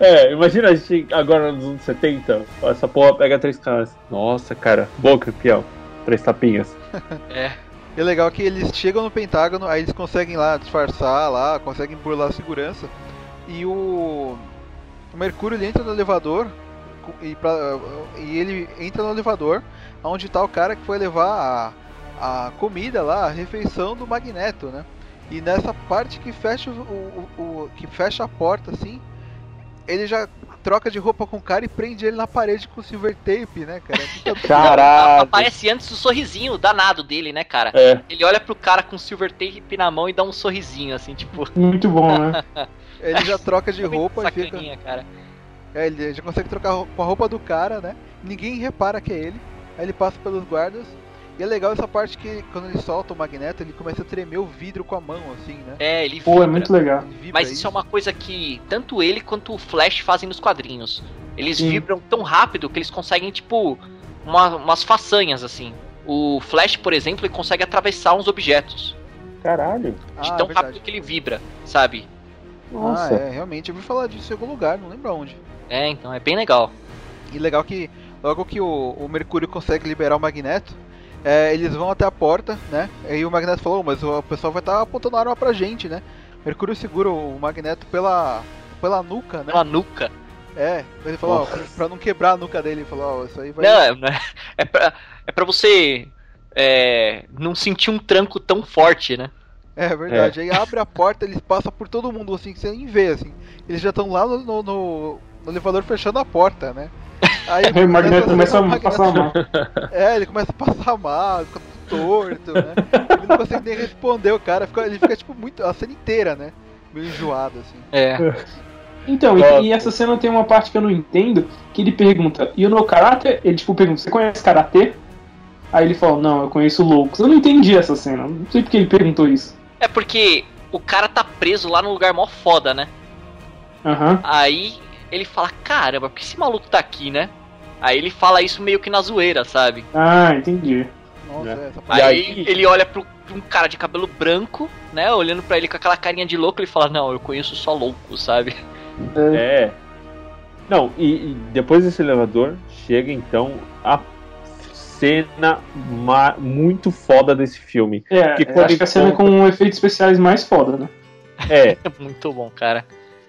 É, imagina a gente agora nos anos 70, essa porra pega três caras. Nossa, cara, boa campeão. Três tapinhas. É. E o legal é que eles chegam no Pentágono, aí eles conseguem lá disfarçar lá, conseguem burlar a segurança. E o, o Mercúrio ele entra no elevador e, pra- e ele entra no elevador, onde tá o cara que foi levar a, a comida lá, a refeição do Magneto, né? E nessa parte que fecha o, o- o- que fecha a porta assim, ele já troca de roupa com o cara e prende ele na parede com silver tape, né, cara? Fica- Caralho. Aparece antes o sorrisinho danado dele, né, cara? É. Ele olha pro cara com silver tape na mão e dá um sorrisinho, assim, tipo. Muito bom, né? *laughs* ele já troca de muito roupa e fica. cara. É, ele já consegue trocar ro- com a roupa do cara, né? Ninguém repara que é ele. Aí ele passa pelos guardas. E é legal essa parte que quando ele solta o magneto, ele começa a tremer o vidro com a mão, assim, né? É, ele Pô, é vibra. muito legal. Ele vibra Mas isso é uma coisa que tanto ele quanto o Flash fazem nos quadrinhos. Eles Sim. vibram tão rápido que eles conseguem, tipo, uma- umas façanhas, assim. O Flash, por exemplo, ele consegue atravessar uns objetos. Caralho. Ah, De é tão verdade. rápido que ele vibra, sabe? Nossa. Ah, é, realmente. Eu ouvi falar disso em algum lugar, não lembro aonde. É, então é bem legal. E legal que logo que o, o Mercúrio consegue liberar o Magneto, é, eles vão até a porta, né? Aí o Magneto falou, mas o pessoal vai estar apontando arma pra gente, né? Mercúrio segura o Magneto pela, pela nuca, né? Pela nuca. É, ele falou, ó, pra não quebrar a nuca dele, ele falou, ó, isso aí vai... Não, é, é, pra, é pra você é, não sentir um tranco tão forte, né? É verdade, aí abre a porta, eles passam por todo mundo, assim, que você nem vê, assim. Eles já estão lá no, no- no elevador fechando a porta, né? Aí o Magneto começa o a passar mal. *laughs* É, ele começa a passar mal, fica tudo torto, né? Ele não consegue nem responder o cara, fica- ele fica, tipo, muito, a cena inteira, né? Meio enjoado, assim. É. Então, e, e essa cena tem uma parte que eu não entendo, que ele pergunta, e no Karate? Ele tipo pergunta, você conhece Karatê? Aí ele fala, não, eu conheço loucos. Eu não entendi essa cena, não sei porque ele perguntou isso. É porque o cara tá preso lá num lugar mó foda, né? Aham. Aí ele fala, caramba, por que esse maluco tá aqui, né? Aí ele fala isso meio que na zoeira, sabe? Ah, entendi. Nossa, É. é, E. Aí, aí- ele olha pro, pra um cara de cabelo branco, né? Olhando pra ele com aquela carinha de louco, ele fala, não, eu conheço só louco, sabe? É. Não, e, e depois desse elevador, chega então a cena ma- muito foda desse filme. É, Que eu acho que a cena é com efeitos especiais mais foda, né? É, *laughs* Muito bom, cara.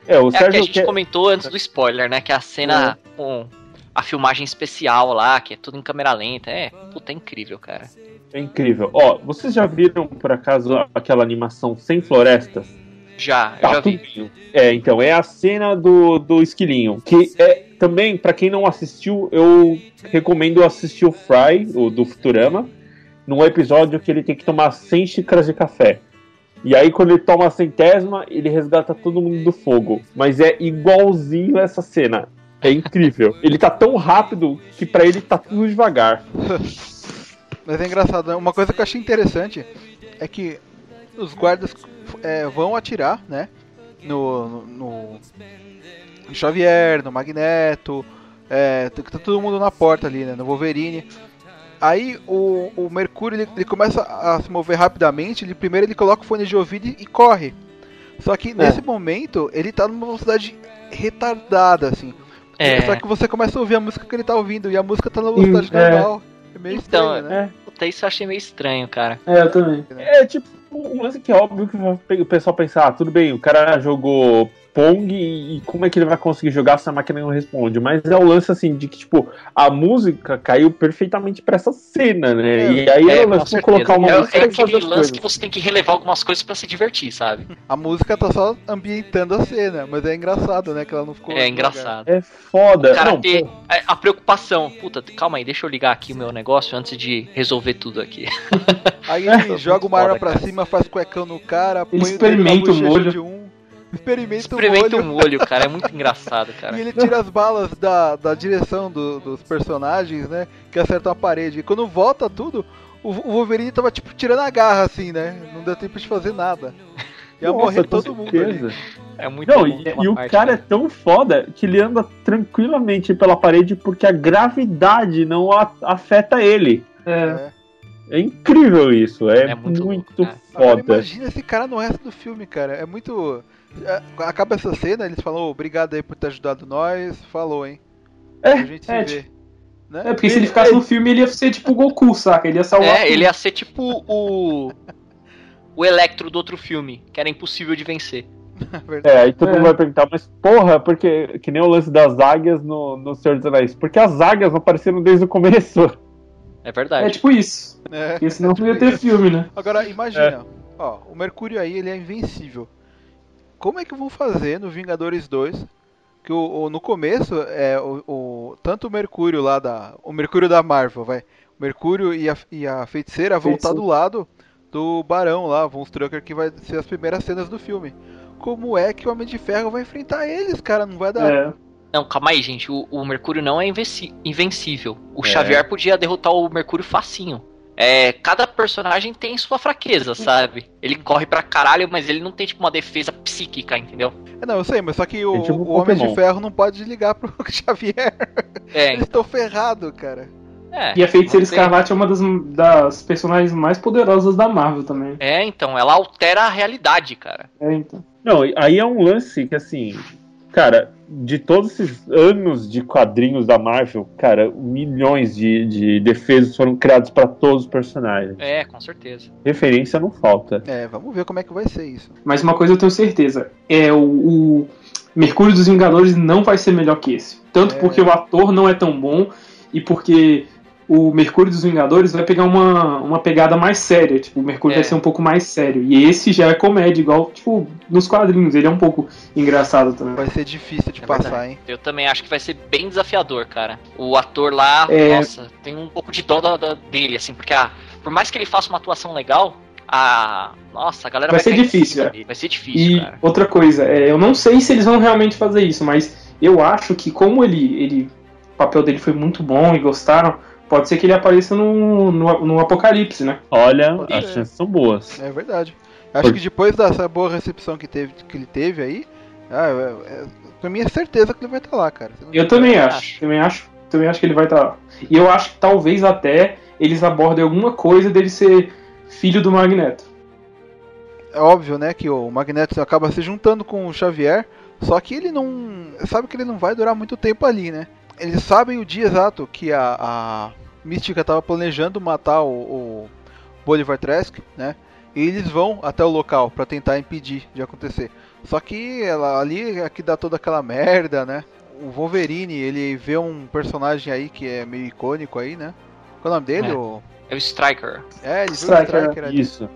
É, o É a que a Sérgio gente comentou antes do spoiler, né? Que é a cena com a filmagem especial lá, que é tudo em câmera lenta. É, puta, é incrível, cara. é incrível. Ó, vocês já viram por acaso aquela animação sem florestas? Já, eu Tá já vi. tudo- É, então, é a cena do, do esquilinho. Que é também, pra quem não assistiu, eu recomendo assistir o Fry, o do Futurama, num episódio que ele tem que tomar 100 xícaras de café. E aí, quando ele toma a centésima, ele resgata todo mundo do fogo. Mas é igualzinho essa cena. É incrível. *laughs* ele tá tão rápido que pra ele tá tudo devagar. *laughs* Mas é engraçado, né? uma coisa que eu achei interessante é que os guardas é, vão atirar, né? No, no, no- Xavier, no Magneto, é, tá todo mundo na porta ali, né? No Wolverine. Aí o, o Mercúrio ele, ele começa a se mover rapidamente. Ele primeiro ele coloca o fone de ouvido e, e corre. Só que nesse momento ele tá numa velocidade retardada, assim. É. Só que você começa a ouvir a música que ele tá ouvindo e a música tá na velocidade Hum, é. normal. É meio Então, estranho, né? Puta, isso eu achei meio estranho, cara. É, eu também. É tipo um lance que é óbvio que o pessoal pensar, ah, tudo bem, o cara jogou Pong e como é que ele vai conseguir jogar se a máquina não responde? Mas é o lance assim de que, tipo, a música caiu perfeitamente pra essa cena, né? É, e aí É, ela certeza. colocar uma é, música é e fazer aquele lance coisas. que você tem que relevar algumas coisas pra se divertir, sabe? A música tá só ambientando a cena, mas é engraçado, né? Que ela não ficou. É engraçado. É foda. O cara Não, ter a, a preocupação. Puta, calma aí, deixa eu ligar aqui o meu negócio antes de resolver tudo aqui. lugar. Aí ele *laughs* joga uma arma pra cara. cima, faz cuecão no cara, põe experimenta o molho. Um, experimenta, Experimenta o o molho. molho, cara. É muito engraçado, *laughs* cara. E ele tira as balas da, da direção do- dos personagens, né? Que acertam a parede. E quando volta tudo, o, o Wolverine tava tipo tirando a garra, assim, né? Não deu tempo de fazer nada. Ia nossa, morrer todo mundo ali. certeza. É muito Não, bom e, e o cara é tão foda que ele anda tranquilamente pela parede porque a gravidade não a- afeta ele. É. É incrível isso, é, É muito muito, louco, cara. Agora foda. imagina esse cara no resto do filme, cara. É muito. É, Acaba essa cena, eles falam, "Ô, obrigado aí por ter ajudado nós. Falou, hein? É, a gente se é, vê. Né? É, porque se ele ficasse no filme, ele ia ser tipo o Goku, saca? Ele ia salvar. É, ele ia ser tipo o. O Electro do outro filme, que era impossível de vencer. *laughs* É, aí todo É. mundo vai perguntar, mas porra, porque que nem o lance das águias no, no Senhor dos Anéis. Porque as águias não apareceram desde o começo. É verdade. É tipo isso. É. Porque senão não ia ter filme, né? Agora, imagina, ó, o Mercúrio aí, ele é invencível. Como é que vão fazer no Vingadores 2? Que o, o- no começo, é, o, o- tanto o Mercúrio lá da. O Mercúrio da Marvel, vai. O Mercúrio e a, e a feiticeira vão estar Feiticeiro. do lado do Barão lá, Von Strucker, que vai ser as primeiras cenas do filme. Como é que o Homem de Ferro vai enfrentar eles, cara? Não vai dar. É. Não, calma aí, gente. O, o Mercúrio não é invenci- invencível. O É. Xavier podia derrotar o Mercúrio facinho. É, cada personagem tem sua fraqueza, *laughs* sabe? Ele corre pra caralho, mas ele não tem, tipo, uma defesa psíquica, entendeu? É, não, eu sei, mas só que o, É tipo o Homem de. Ferro não pode ligar pro *laughs* Xavier. É, Eles estão ferrados, cara. é. E a Feiticeira Escarlate é uma das, das personagens mais poderosas da Marvel também. É, então, ela altera a realidade, cara. É, então. Não, aí é um lance que assim, cara, de todos esses anos de quadrinhos da Marvel, cara, milhões de, de defesas foram criados pra todos os personagens. É, com certeza. Referência não falta. É, vamos ver como é que vai ser isso. Mas uma coisa eu tenho certeza: é o, o Mercúrio dos Vingadores não vai ser melhor que esse. Tanto É. porque o ator não é tão bom e porque o Mercúrio dos Vingadores vai pegar uma, uma pegada mais séria. Tipo, o Mercúrio É. vai ser um pouco mais sério. E esse já é comédia, igual, tipo, nos quadrinhos. Ele é um pouco engraçado também. Vai ser difícil de É passar, verdade. hein? Eu também acho que vai ser bem desafiador, cara. O ator lá, É. nossa, tem um pouco de dó da- da- dele, assim, porque ah, por mais que ele faça uma atuação legal, a. Nossa, a galera Vai vai, ser difícil, é. Vai ser difícil, E cara. outra coisa, é, eu não sei se eles vão realmente fazer isso, mas eu acho que como ele, ele o papel dele foi muito bom e gostaram, pode ser que ele apareça no, no, no Apocalipse, né? Olha, Pode as ser. chances são boas. É verdade. Acho Por- que depois dessa boa recepção que, teve, que ele teve aí, ah, é, é, pra mim é certeza que ele vai estar lá, cara. Eu também acho. acho, também acho, também acho que ele vai estar lá. E eu acho que talvez até eles abordem alguma coisa dele ser filho do Magneto. É óbvio, né, que o Magneto acaba se juntando com o Xavier, só que ele não. Sabe que ele não vai durar muito tempo ali, né? Eles sabem o dia exato que a, a Mística tava planejando matar o, o Bolivar Trask, né? E eles vão até o local pra tentar impedir de acontecer. Só que ela ali é que dá toda aquela merda, né? O Wolverine, ele vê um personagem aí que é meio icônico aí, né? Qual é o nome dele? É. O... É o Striker. É, ele vê o Striker, Striker ali Isso.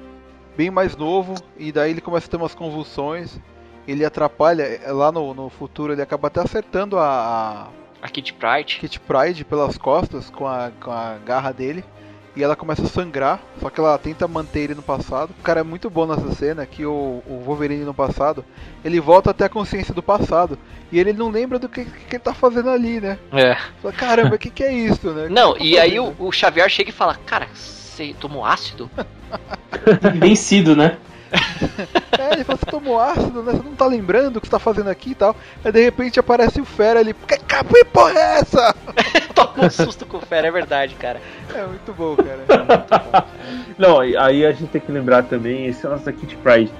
bem mais novo, e daí ele começa a ter umas convulsões, ele atrapalha, é, lá no, no futuro ele acaba até acertando a, a A Kit Pride. Kit Pride pelas costas com a, com a garra dele, e ela começa a sangrar, só que ela tenta manter ele no passado. O cara é muito bom nessa cena, que o, o Wolverine no passado, ele volta até a consciência do passado, e ele não lembra do que, que ele tá fazendo ali, né? É. Fala, caramba, o que, que é isso, né? *laughs* O que Não, que tá e aí o, fazendo?" o Xavier chega e fala: Cara, você tomou ácido? *laughs* Vencido, né? *laughs* É, ele fala, você tomou ácido, né? Você não tá lembrando o que você tá fazendo aqui e tal. Aí de repente aparece o Fera ali, que que porra é essa? *laughs* Toma um susto com o Fera, é verdade, cara. É muito bom, *laughs* cara. Não, e aí a gente tem que lembrar também esse lance da Kitty Pryde.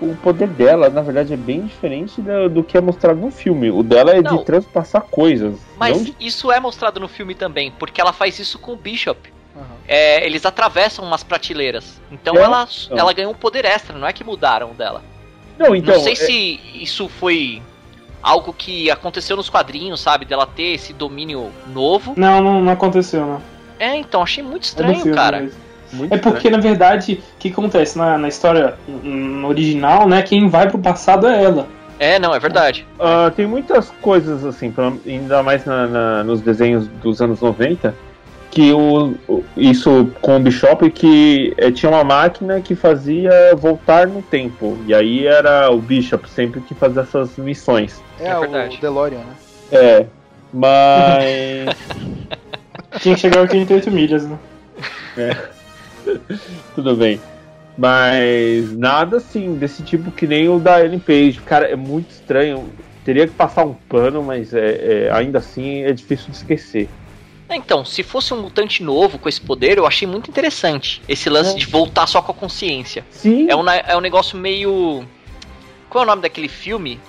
O poder dela, na verdade, é bem diferente do, do que é mostrado no filme. O dela é Não. de transpassar coisas. Mas não de- isso é mostrado no filme também, porque ela faz isso com o Bishop. É, eles atravessam umas prateleiras. Então É? ela, Não. ela ganhou um poder extra, não é que mudaram dela. Não, então. não sei é- se isso foi algo que aconteceu nos quadrinhos, sabe? Dela ter esse domínio novo. Não, não, não aconteceu, não. É, então, achei muito estranho, filme cara. muito É porque, na verdade, o que acontece na, na história original, né? Quem vai pro passado é ela. É, não, é verdade. Ah, tem muitas coisas assim, pelo- ainda mais na- na- nos desenhos dos anos 90, que o, o- isso com o Bishop que eh, tinha uma máquina que fazia voltar no tempo. E aí era o Bishop sempre que fazia essas missões. É, É o verdade. DeLorean, né? É. Mas. *laughs* Tinha que chegar a 88 milhas, né? *laughs* Tudo bem. Mas nada assim, desse tipo que nem o da Ellen Page. Cara, é muito estranho. Teria que passar um pano, mas é, é- ainda assim é difícil de esquecer. Então, se fosse um mutante novo com esse poder, eu achei muito interessante. Esse lance É. de voltar só com a consciência. Sim. É um, é um negócio meio. Qual é o nome daquele filme?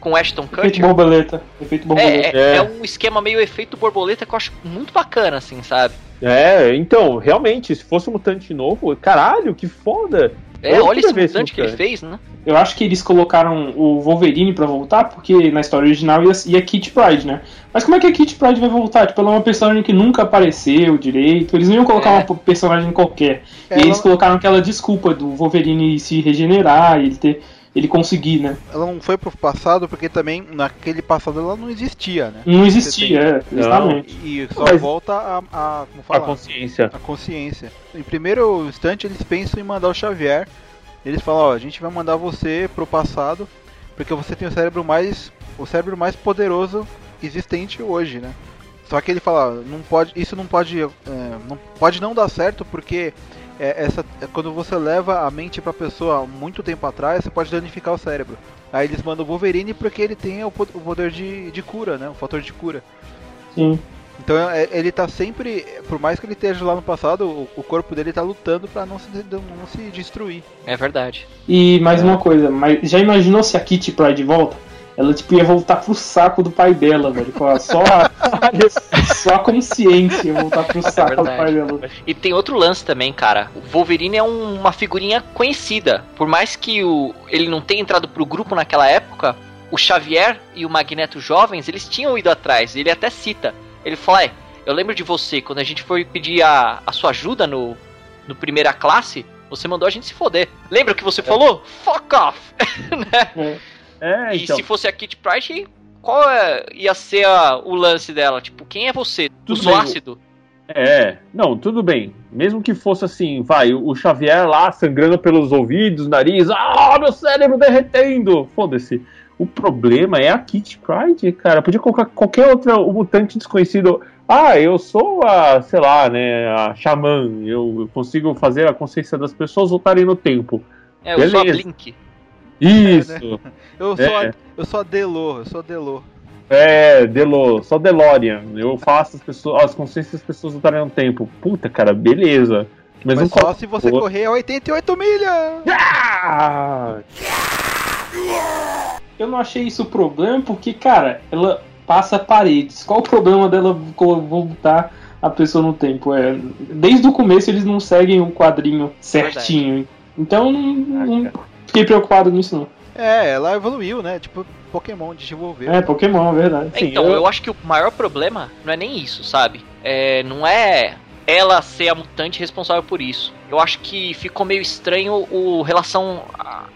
Com Ashton Efeito Kutcher? borboleta. Efeito borboleta. É, é, É. é um esquema meio efeito borboleta que eu acho muito bacana, assim, sabe? É, então, realmente, se fosse um mutante novo, caralho, que foda! É, olha esse mutante que ele fez, né? Eu acho que eles colocaram o Wolverine pra voltar, porque na história original ia, ia Kitty Pryde, né? Mas como é que a Kitty Pryde vai voltar? Tipo, ela é uma personagem que nunca apareceu direito. Eles não iam colocar É. uma personagem qualquer. E eles colocaram aquela desculpa do Wolverine se regenerar, ele ter. Ele conseguir, né? Ela não foi pro passado porque também naquele passado ela não existia, né? Não existia, é, justamente. E só Mas- volta a, a A consciência. a consciência. Em primeiro instante, eles pensam em mandar o Xavier. Eles falam, ó, a gente vai mandar você pro passado, porque você tem o cérebro mais o cérebro mais poderoso existente hoje, né? Só que ele fala, não pode, isso não pode, é, não pode não dar certo porque é, essa, é quando você leva a mente pra pessoa muito tempo atrás, você pode danificar o cérebro. Aí eles mandam o Wolverine porque ele tem o po- o poder de, de cura, né? O fator de cura. Sim. Então é- ele tá sempre, por mais que ele esteja lá no passado, o, o corpo dele tá lutando pra não se, não se destruir. É verdade. E mais uma coisa, mas já imaginou se a Kitty Pryde volta? Ela tipo ia voltar pro saco do pai dela, velho. A- Só a, só a consciência ia voltar pro saco do verdade. pai dela. E tem outro lance também, cara. O Wolverine é um- uma figurinha conhecida. Por mais que o, ele não tenha entrado pro grupo naquela época, o Xavier e o Magneto jovens, eles tinham ido atrás. Ele até cita. Ele fala, é, eu lembro de você, quando a gente foi pedir a, a sua ajuda no, no primeira classe, você mandou a gente se foder. Lembra que você falou? Fuck off! *laughs* Né? É, E então. se fosse a Kit Pride, qual é- ia ser a- o lance dela? Tipo, quem é você? Tudo bem, ácido? É, não, tudo bem. Mesmo que fosse assim, vai, o Xavier lá sangrando pelos ouvidos, nariz, ah, meu cérebro derretendo. Foda-se. O problema é a Kitty Pride, cara. Podia colocar qualquer outro mutante desconhecido. Ah, eu sou a, sei lá, né, a xamã. Eu consigo fazer a consciência das pessoas voltarem no tempo. É, eu sou a. Blink. Isso. Eu sou, É. a, eu sou a Delo, eu sou a Delo. É, Delo, só DeLorean. Eu faço as pessoas, as consciências das pessoas voltarem no tempo. Puta, cara, beleza. Mas, Mas só se você correr a 88 milhas! Ah! Eu não achei isso problema porque, cara, ela passa paredes. Qual o problema dela voltar a pessoa no tempo? É, desde o começo eles não seguem o quadrinho certinho. Então não, não fiquei preocupado nisso não. É, ela evoluiu, né? Tipo, Pokémon desenvolveu. É, Pokémon, é verdade. Sim, então, eu- eu... acho que o maior problema não é nem isso, sabe? É, não é ela ser a mutante responsável por isso. Eu acho que ficou meio estranho o relação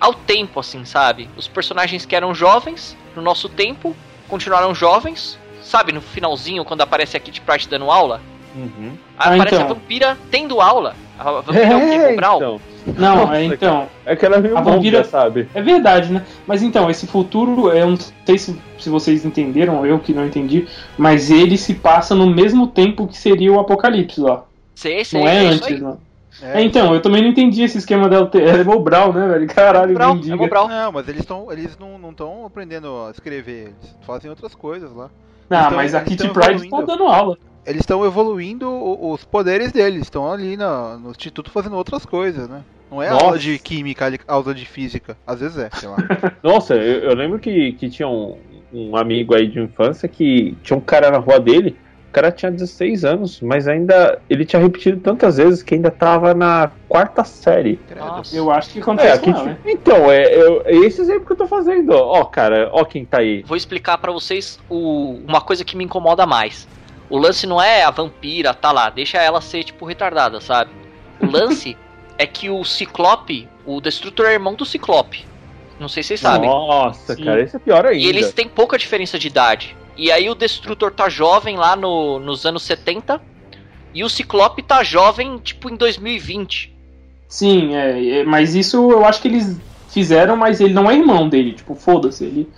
ao tempo, assim, sabe? Os personagens que eram jovens no nosso tempo continuaram jovens, sabe? No finalzinho, quando aparece a Kitty Pryde dando aula, Uhum. Ah, aparece então. a vampira tendo aula. Vampira é, o quê? Cobral? então. Não, Nossa, é então. É que ela é meio A vampira- sabe? É verdade, né? Mas então, esse futuro, eu não sei se, se vocês entenderam, eu que não entendi, mas ele se passa no mesmo tempo que seria o Apocalipse lá. Sei, sei, Não é, isso antes, não. É, então, eu também não entendi esse esquema dela ter. É Mobral, né, velho? Caralho, Mobral, é Mobral. Não, mas eles, tão, eles não não estão aprendendo a escrever, eles fazem outras coisas lá. Ah, Então, mas a Kitty tão Pryde tá dando aula. Eles estão evoluindo os poderes deles, estão ali na- no instituto fazendo outras coisas, né? Não é Nossa. aula de química, ali- aula de física. Às vezes é, sei lá. *laughs* Nossa, eu, eu lembro que, que tinha um, um amigo aí de infância que tinha um cara na rua dele. O cara tinha 16 anos, mas ainda ele tinha repetido tantas vezes que ainda tava na quarta série. Nossa. Eu acho que É, acontece aqui, com ela, né? então, é, eu- é esse exemplo que eu tô fazendo. Ó, cara, ó quem tá aí. Vou explicar pra vocês o- uma coisa que me incomoda mais. O lance não é a vampira, tá lá, deixa ela ser, tipo, retardada, sabe? O lance *laughs* é que o Ciclope, o Destrutor é irmão do Ciclope. Não sei se vocês sabem. Nossa, Sim. cara, esse é pior ainda. E eles têm pouca diferença de idade. E aí o Destrutor tá jovem lá no, nos anos 70. E o Ciclope tá jovem, tipo, em 2020. Sim, é, é, mas isso eu acho que eles fizeram, mas ele não é irmão dele. Tipo, foda-se. Ele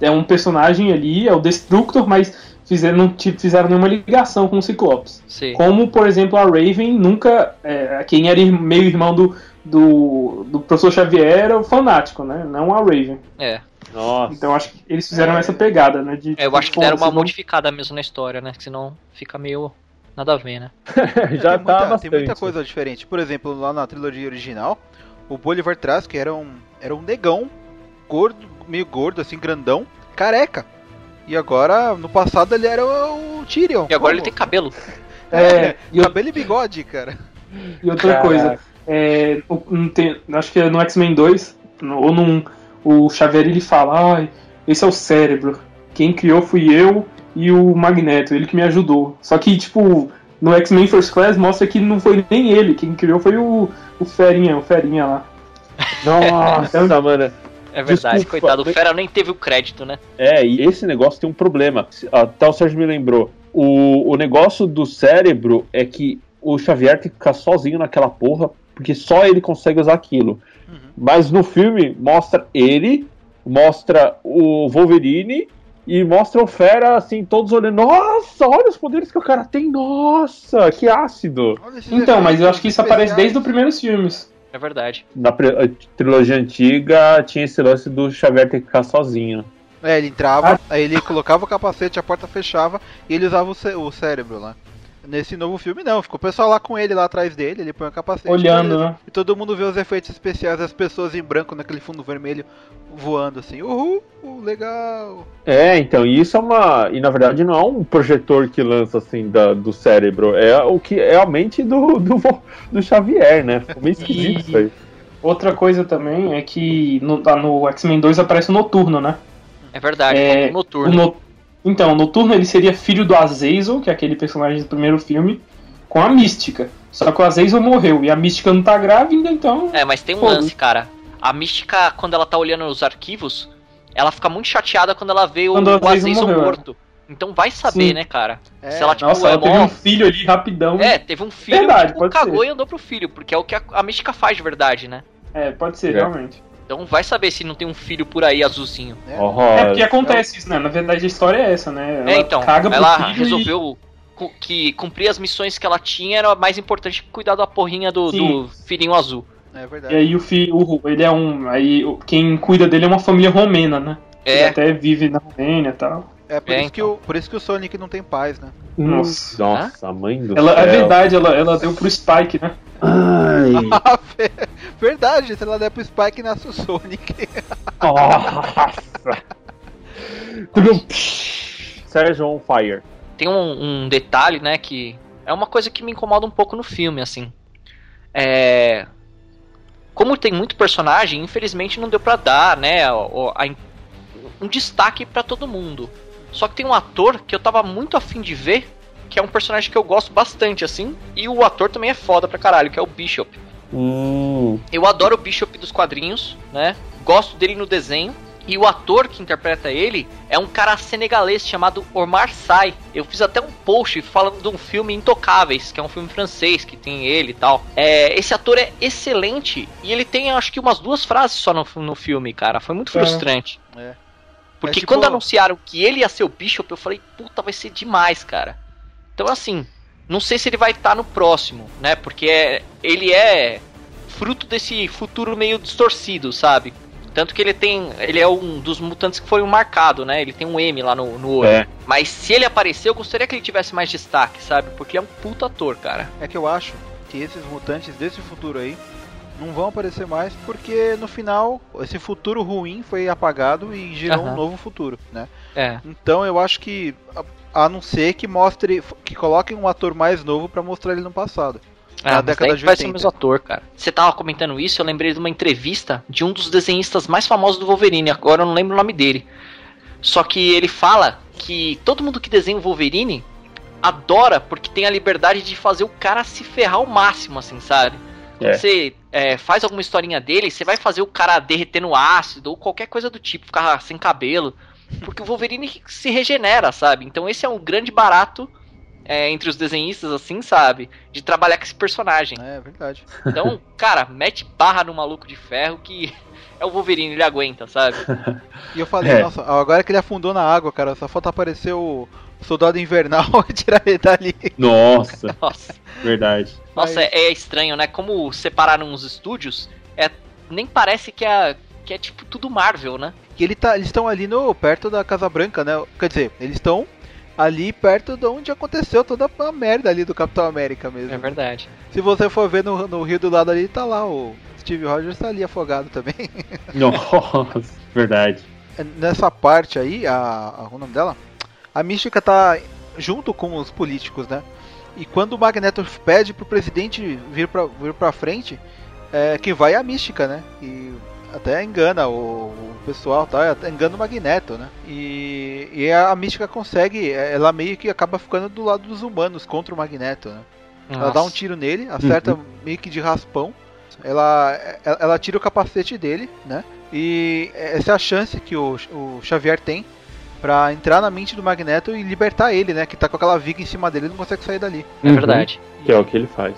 é um personagem ali, é o Destructor, mas fizeram, não fizeram nenhuma ligação com o Ciclopes. Sim. Como, por exemplo, a Raven nunca. é, quem era meio irmão do, do, do professor Xavier era o fanático, né? Não a Raven. É. Nossa. Então acho que eles fizeram essa pegada, né? De, É, Eu acho que deram uma modificada mesmo na história, né? Que senão fica meio nada a ver, né? *laughs* Já tem, tá muita, bastante. tem muita coisa diferente. Por exemplo, lá na trilogia original, o Bolivar Trask era um, era um negão, gordo, meio gordo, assim, grandão, careca. E agora, no passado, ele era o, Tyrion. E agora ele Como? tem cabelo. *laughs* É, *laughs* e, eu- Cabelo e bigode, cara. e outra Caraca. coisa. é, o- não tem- acho que é no X-Men 2, no- ou num, o Xavier ele fala, ah, esse é o cérebro. Quem criou fui eu e o Magneto, ele que me ajudou. Só que, tipo, no X-Men First Class mostra que não foi nem ele, quem criou foi o, o Ferinha, o Ferinha lá. Nossa, mano. É verdade, Desculpa, coitado. O Fera nem teve o crédito, né? É, e esse negócio tem um problema. Até o Sérgio me lembrou. O, o negócio do cérebro é que o Xavier tem que ficar sozinho naquela porra, porque só ele consegue usar aquilo. Mas no filme mostra ele, mostra o Wolverine e mostra o Fera, assim, todos olhando. Nossa, olha os poderes que o cara tem. Nossa, que ácido. Então, mas eu acho que isso aparece desde os primeiros filmes. É verdade. Na trilogia antiga tinha esse lance do Xavier ter que ficar sozinho. É, ele entrava, aí ele colocava o capacete, a porta fechava e ele usava o, cé- o cérebro lá. Nesse novo filme não, ficou o pessoal lá com ele, lá atrás dele, ele põe o capacete. Olhando, beleza. né? E todo mundo vê os efeitos especiais, as pessoas em branco naquele fundo vermelho voando assim. Uhul, uh, legal. É, então, e isso é uma. E na verdade não é um projetor que lança assim da, do cérebro, é o que é a mente do, do, do Xavier, né? Ficou meio esquisito isso aí. Outra coisa também é que no, tá no X-Men 2 aparece o Noturno, né? É verdade. É, o noturno. O No- Então, o Noturno ele seria filho do Azazel, que é aquele personagem do primeiro filme, com a Mística. Só que o Azazel morreu e a Mística não tá grávida, então. É, mas tem um Foda. lance, cara. A Mística, quando ela tá olhando os arquivos, ela fica muito chateada quando ela vê o, Quando o o Azazel é. morto. Então vai saber, Sim. né, cara? É, Se ela, tipo, Nossa, é ela teve mó- um filho ali rapidão. É, teve um filho Verdade, tipo, pode cagou ser. e andou pro filho, porque é o que a, a Mística faz de verdade, né? É, pode ser, É. realmente. Então vai saber se não tem um filho por aí azulzinho. É. Ó, É porque acontece isso, né? Na verdade a história é essa, né? Ela é, então, caga pro ela filho resolveu cu- que cumprir as missões que ela tinha era mais importante que cuidar da porrinha do, do filhinho azul. É E, verdade. e aí o filho, ele é um. Aí quem cuida dele é uma família romena, né? Ele É, até vive na Romênia e tal. É por, É, isso que o, por isso que o Sonic não tem paz, né? Nossa. Nossa, mãe do Ela, céu. é verdade, ela, ela deu pro Spike, né? Ai, *laughs* verdade, se ela der pro Spike nasce o Sonic. *laughs* nossa. Tudo- Sérgio on fire. tem um, um detalhe, né, que é uma coisa que me incomoda um pouco no filme, assim. É. Como tem muito personagem, infelizmente não deu pra dar, né, o- a- um destaque pra todo mundo. Só que tem um ator que eu tava muito afim de ver, que é um personagem que eu gosto bastante, assim, e o ator também é foda pra caralho, que é o Bishop. Hum, Eu adoro o Bishop dos quadrinhos, né? Gosto dele no desenho. E o ator que interpreta ele é um cara senegalês chamado Omar Sy. Eu fiz até um post falando de um filme Intocáveis, que é um filme francês que tem ele e tal. É, esse ator é excelente e ele tem acho que umas duas frases só no, no filme, cara. Foi muito É. frustrante. É. Porque É tipo- quando anunciaram que ele ia ser o Bishop, eu falei, puta, vai ser demais, cara. Então assim, não sei se ele vai estar no próximo, né? Porque é- ele é fruto desse futuro meio distorcido, sabe? Tanto que ele tem. Ele é um dos mutantes que foi marcado, né? Ele tem um M lá no, no olho. É. Mas se ele aparecer, eu gostaria que ele tivesse mais destaque, sabe? Porque ele é um puta ator, cara. É que eu acho que esses mutantes desse futuro aí não vão aparecer mais porque no final esse futuro ruim foi apagado e gerou um novo futuro, né? É. Então eu acho que a, a não ser que mostre que coloquem um ator mais novo pra mostrar ele no passado. Ah, Na década de vai ser o 80. mesmo ator, cara. Você tava comentando isso, eu lembrei de uma entrevista de um dos desenhistas mais famosos do Wolverine, agora eu não lembro o nome dele. Só que ele fala que todo mundo que desenha o Wolverine adora porque tem a liberdade de fazer o cara se ferrar ao máximo, assim, sabe? Quando É. você é, faz alguma historinha dele, você vai fazer o cara derreter no ácido ou qualquer coisa do tipo, ficar sem cabelo. Porque o Wolverine se regenera, sabe? Então esse é um grande barato é, entre os desenhistas, assim, sabe? De trabalhar com esse personagem. É verdade. Então, cara, mete barra no maluco de ferro que é o Wolverine, ele aguenta, sabe? *laughs* E eu falei, É. nossa, agora que ele afundou na água, cara, só falta aparecer o soldado invernal *laughs* e tirar ele dali. Nossa, *laughs* Nossa, verdade. Nossa Mas- é, é estranho, né? Como separaram os estúdios, é, nem parece que é, que é tipo tudo Marvel, né? E ele tá, eles estão ali no perto da Casa Branca, né? Quer dizer, eles estão ali perto de onde aconteceu toda a merda ali do Capitão América mesmo. É verdade. Se você for ver no, no rio do lado ali, tá lá o Steve Rogers tá ali afogado também. *laughs* Nossa, verdade. Nessa parte aí, a, a o nome dela, a Mística tá junto com os políticos, né? E quando o Magneto pede pro presidente vir pra, vir pra frente, é, quem vai é a mística, né? E até engana o, o pessoal, tá? Até engana o Magneto, né? E, e a, a mística consegue, ela meio que acaba ficando do lado dos humanos contra o Magneto, né? Ela dá um tiro nele, acerta meio que de raspão. Ela, ela, ela tira o capacete dele, né? E essa é a chance que o, o Xavier tem pra entrar na mente do Magneto e libertar ele, né? Que tá com aquela viga em cima dele e não consegue sair dali. É verdade. Que é o que ele faz.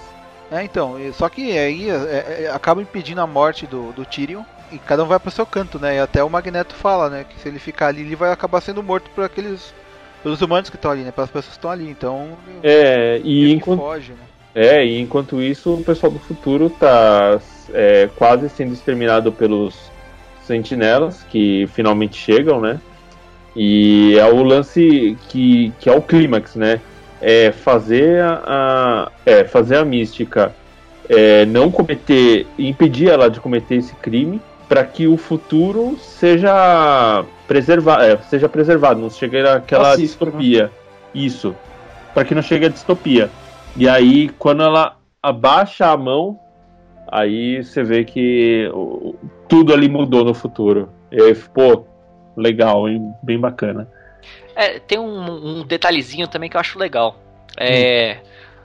É, então, e- só que aí é, é, acaba impedindo a morte do, do Tyrion e cada um vai pro seu canto, né? E até o Magneto fala, né? Que se ele ficar ali, ele vai acabar sendo morto por aqueles. pelos humanos que estão ali, né? Pelas pessoas que estão ali. Então. É, e enquanto, foge, né? é, e enquanto isso, o pessoal do futuro tá é, quase sendo exterminado pelos sentinelas, que finalmente chegam, né? E é o lance que, que é o clímax, né? É fazer a, a- é, fazer a mística é, não cometer, impedir ela de cometer esse crime para que o futuro seja preservado, é, seja preservado, não chegue àquela Pacífico, né? distopia. Isso, para que não chegue a distopia. E aí, quando ela abaixa a mão, aí você vê que tudo ali mudou no futuro. E aí, pô, legal, hein? bem bacana. É, tem um, um detalhezinho também que eu acho legal. É,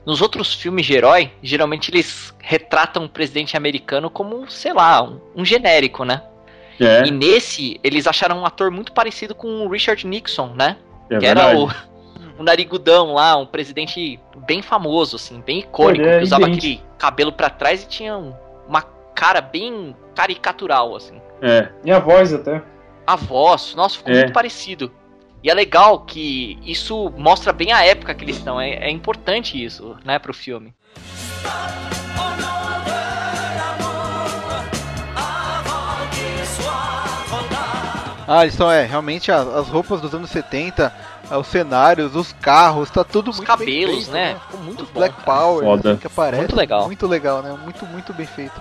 Nos outros filmes de herói, geralmente eles retratam o presidente americano como, sei lá, um, um genérico, né? É, E nesse, eles acharam um ator muito parecido com o Richard Nixon, né? é que era verdade. o, *laughs* o narigudão lá, um presidente bem famoso, assim, bem icônico, é que usava aquele cabelo pra trás e tinha um- uma cara bem caricatural, assim. É, E a voz até. A voz, nossa, ficou É. muito parecido. E é legal que isso mostra bem a época que eles estão. É, é importante isso, né, pro filme. Ah, eles são, é, realmente as, as roupas dos anos 70, ah, os cenários, os carros, tá tudo Os muito cabelos, bem feito, né? Ficou muito Os bom. Black cara. Power, assim, que aparece. Muito legal. Muito legal, né? Muito, muito bem feito.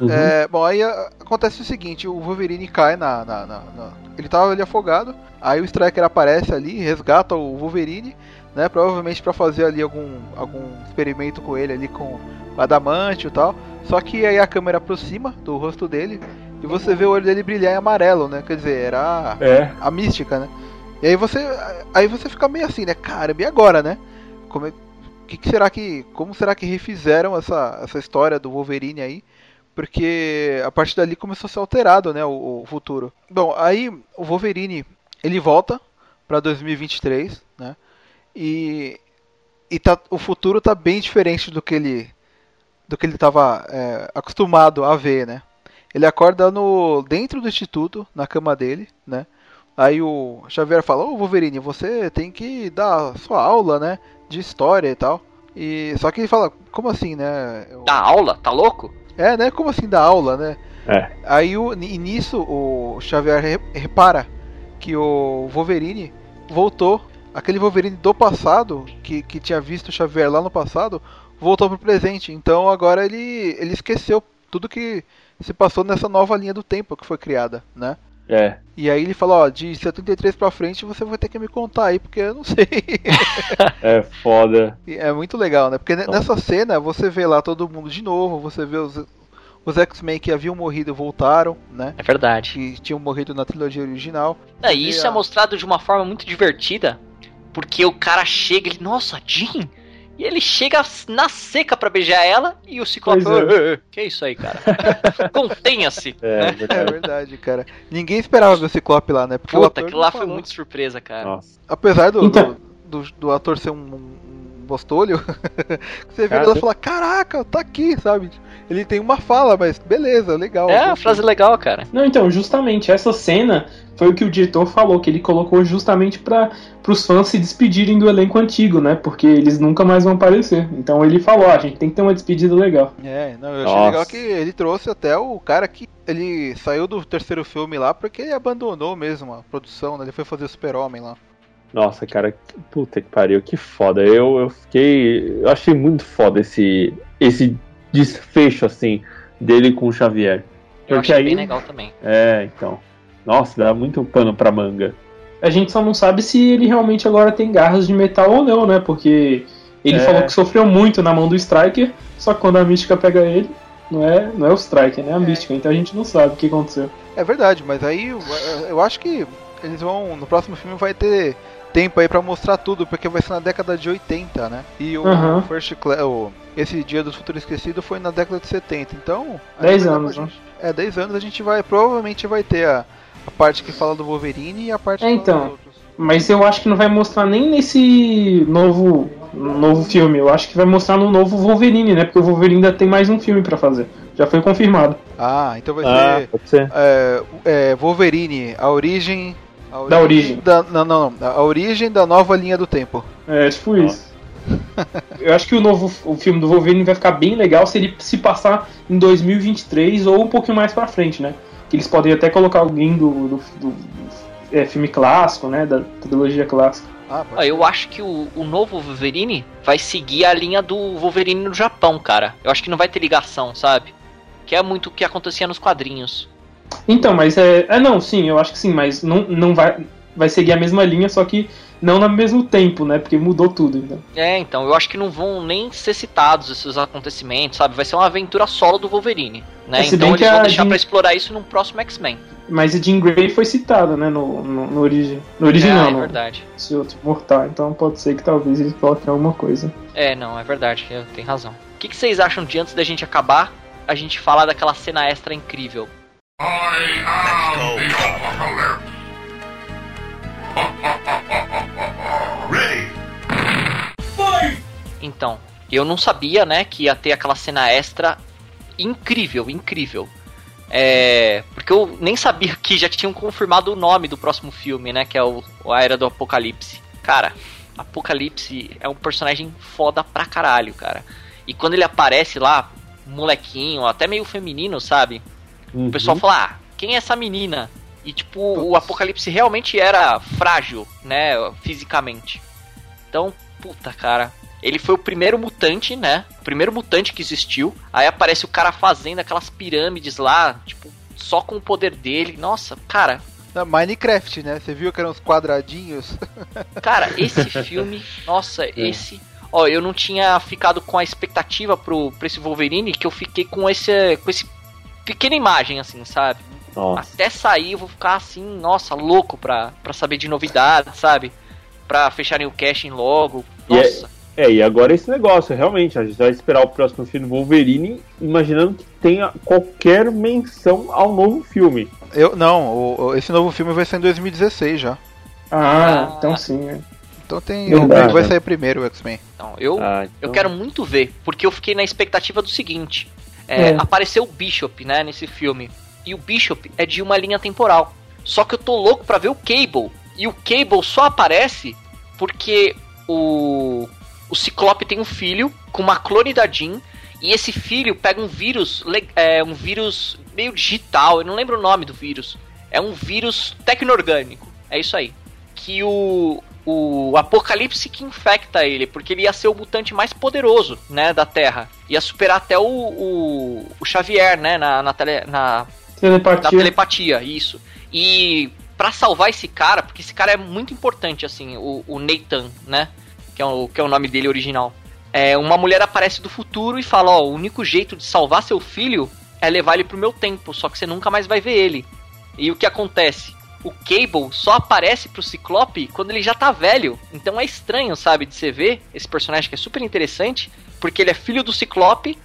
Uhum. É, bom, aí ah, acontece o seguinte, o Wolverine cai na, na- na- na- Ele tava ali afogado, aí o Striker aparece ali, resgata o Wolverine, né? Provavelmente pra fazer ali algum, algum experimento com ele ali com o adamante e tal. Só que aí a câmera aproxima do rosto dele e você vê o olho dele brilhar em amarelo, né? Quer dizer, era é, a mística, né? E aí você, aí você fica meio assim, né? Caramba, e agora, né? Como é, que, que será que, como será que refizeram essa, essa história do Wolverine aí? Porque a partir dali começou a ser alterado, né? O, o futuro. Bom, aí o Wolverine ele volta pra 2023, né? E e tá, o futuro tá bem diferente do que ele do que ele tava é, acostumado a ver, né? Ele acorda no dentro do instituto, na cama dele, né? Aí o Xavier fala: "Ô Wolverine, você tem que dar sua aula, né, de história e tal". E só que ele fala: "Como assim, né?" Eu- Da aula? Tá louco? É, né? Como assim dar aula, né? É. Aí o, e nisso o Xavier re- repara que o Wolverine voltou. Aquele Wolverine do passado, que, que tinha visto o Xavier lá no passado, voltou pro presente. Então agora ele, ele esqueceu tudo que se passou nessa nova linha do tempo que foi criada, né? É. E aí ele fala, ó, de 73 pra frente você vai ter que me contar aí, porque eu não sei. *laughs* É foda. E é muito legal, né? Porque ne- nessa cena você vê lá todo mundo de novo, você vê os, os X-Men que haviam morrido voltaram, né? É verdade. Que tinham morrido na trilogia original. É, e isso é mostrado de uma forma muito divertida, porque o cara chega e ele, nossa, Jean? E ele chega na seca pra beijar ela e o Ciclope é. "Ê, ê, ê, que isso aí, cara? *laughs* Contenha-se. É, É verdade. verdade, cara. Ninguém esperava ver o Ciclope lá, né? Porque o Puta, ator aquilo lá foi muito surpresa, cara. Nossa. Apesar do, Então- do, do- do ator ser um, um bostolho, *laughs* você vê Cara, ela tem- fala, caraca, tá aqui, sabe? Ele tem uma fala, mas beleza, legal. É, frase legal, cara. Não, então, justamente essa cena foi o que o diretor falou, que ele colocou justamente para os fãs se despedirem do elenco antigo, né? Porque eles nunca mais vão aparecer. Então ele falou, ah, a gente tem que ter uma despedida legal. É, não, eu achei Nossa. legal que ele trouxe até o cara que ele saiu do terceiro filme lá porque ele abandonou mesmo a produção, né? Ele foi fazer o Super-Homem lá. Nossa, cara, puta que pariu, que foda. Eu, eu fiquei. Eu achei muito foda esse, esse desfecho, assim, dele com o Xavier. Eu Porque achei aí. bem legal também. É, então. Nossa, dá muito pano pra manga. A gente só não sabe se ele realmente agora tem garras de metal ou não, né? Porque Ele É. falou que sofreu muito na mão do Striker, só que quando a Mística pega ele, não é, não é o Striker, né? A Mística. Então a gente não sabe o que aconteceu. É verdade, mas aí eu, eu acho que eles vão. No próximo filme vai ter tempo aí pra mostrar tudo, porque vai ser na década de 80, né? E o Aham. First Class. o- Esse Dia do Futuro Esquecido foi na década de 70, então. aí 10 vai dar anos, né? gente- É, 10 anos a gente vai. Provavelmente vai ter a, a parte que fala do Wolverine e a parte É, que então. fala dos outros. Mas eu acho que não vai mostrar nem nesse novo, novo filme. Eu acho que vai mostrar no novo Wolverine, né? Porque o Wolverine ainda tem mais um filme pra fazer. Já foi confirmado. Ah, então vai Ah, ser. pode ser. é, é, Wolverine, a origem. A Da origem. da- não, não, não. A origem da nova linha do tempo. É, tipo isso. *laughs* Eu acho que o novo o filme do Wolverine vai ficar bem legal se ele se passar em 2023 ou um pouquinho mais pra frente, né? Que eles podem até colocar alguém do, do, do- do, é, filme clássico, né? Da trilogia clássica. Ah, Ó, eu acho que o, o novo Wolverine vai seguir a linha do Wolverine no Japão, cara. Eu acho que não vai ter ligação, sabe? Que é muito o que acontecia nos quadrinhos. Então, mas é. É não, sim, eu acho que sim, mas não, não vai. Vai seguir a mesma linha, só que não no mesmo tempo, né? Porque mudou tudo, então. É, então, eu acho que não vão nem ser citados esses acontecimentos, sabe? Vai ser uma aventura solo do Wolverine, né? É, então eles vão deixar Jean- pra explorar isso num próximo X-Men. Mas a Jean Grey foi citada, né? No, no, no origem. No É, original, é no- verdade. esse outro mortal. Então pode ser que talvez eles coloquem alguma coisa. É, não, é verdade, tem razão. O que, que vocês acham de antes da gente acabar, a gente falar daquela cena extra incrível? Então, eu não sabia, né, que ia ter aquela cena extra incrível, incrível. É, porque eu nem sabia que já tinham confirmado o nome do próximo filme, né, que é o, o A Era do Apocalipse. Cara, Apocalipse é um personagem foda pra caralho, cara. E quando ele aparece lá, molequinho, até meio feminino, sabe? O pessoal Uhum. fala, ah, quem é essa menina? E tipo, o Apocalipse realmente era frágil, né, fisicamente. Então, puta, cara. Ele foi o primeiro mutante, né? O primeiro mutante que existiu. Aí aparece o cara fazendo aquelas pirâmides lá, tipo, só com o poder dele. Nossa, cara, Na Minecraft, né? Você viu que eram uns quadradinhos? *laughs* Cara, esse filme, nossa, esse. Ó, eu não tinha ficado com a expectativa pro, pra esse Wolverine que eu fiquei com esse. com esse pequena imagem, assim, sabe? Nossa. Até sair eu vou ficar assim, nossa, louco pra, pra saber de novidades, sabe? Pra fecharem o casting logo. E é- Nossa. É, e agora esse negócio, realmente, a gente vai esperar o próximo filme do Wolverine, imaginando que tenha qualquer menção ao novo filme. Eu, não, o- esse novo filme vai ser em 2016 já. Ah, Ah. então sim. né? Então tem. Verdade. vai sair primeiro o X-Men. Então, eu, Ah, eu então- quero muito ver, porque eu fiquei na expectativa do seguinte: é, É. apareceu o Bishop, né, nesse filme. E o Bishop é de uma linha temporal. Só que eu tô louco pra ver o Cable. E o Cable só aparece porque o. O Ciclope tem um filho com uma clone da Jean. E esse filho pega um vírus. É, um vírus meio digital. Eu não lembro o nome do vírus. É um vírus tecno-orgânico. É isso aí. Que o. O Apocalipse que infecta ele, porque ele ia ser o mutante mais poderoso, né, da Terra. Ia superar até o, o, o Xavier, né, na, na, tele, na, Telepatia. telepatia, isso. E pra salvar esse cara, porque esse cara é muito importante, assim, o, o Nathan, né? Que é o, que é o nome dele original. É, uma mulher aparece do futuro e fala, ó, o único jeito de salvar seu filho é levar ele pro meu tempo, só que você nunca mais vai ver ele. E o que acontece? O Cable só aparece pro Ciclope quando ele já tá velho. Então é estranho, sabe, de você ver esse personagem que é super interessante, porque ele é filho do Ciclope,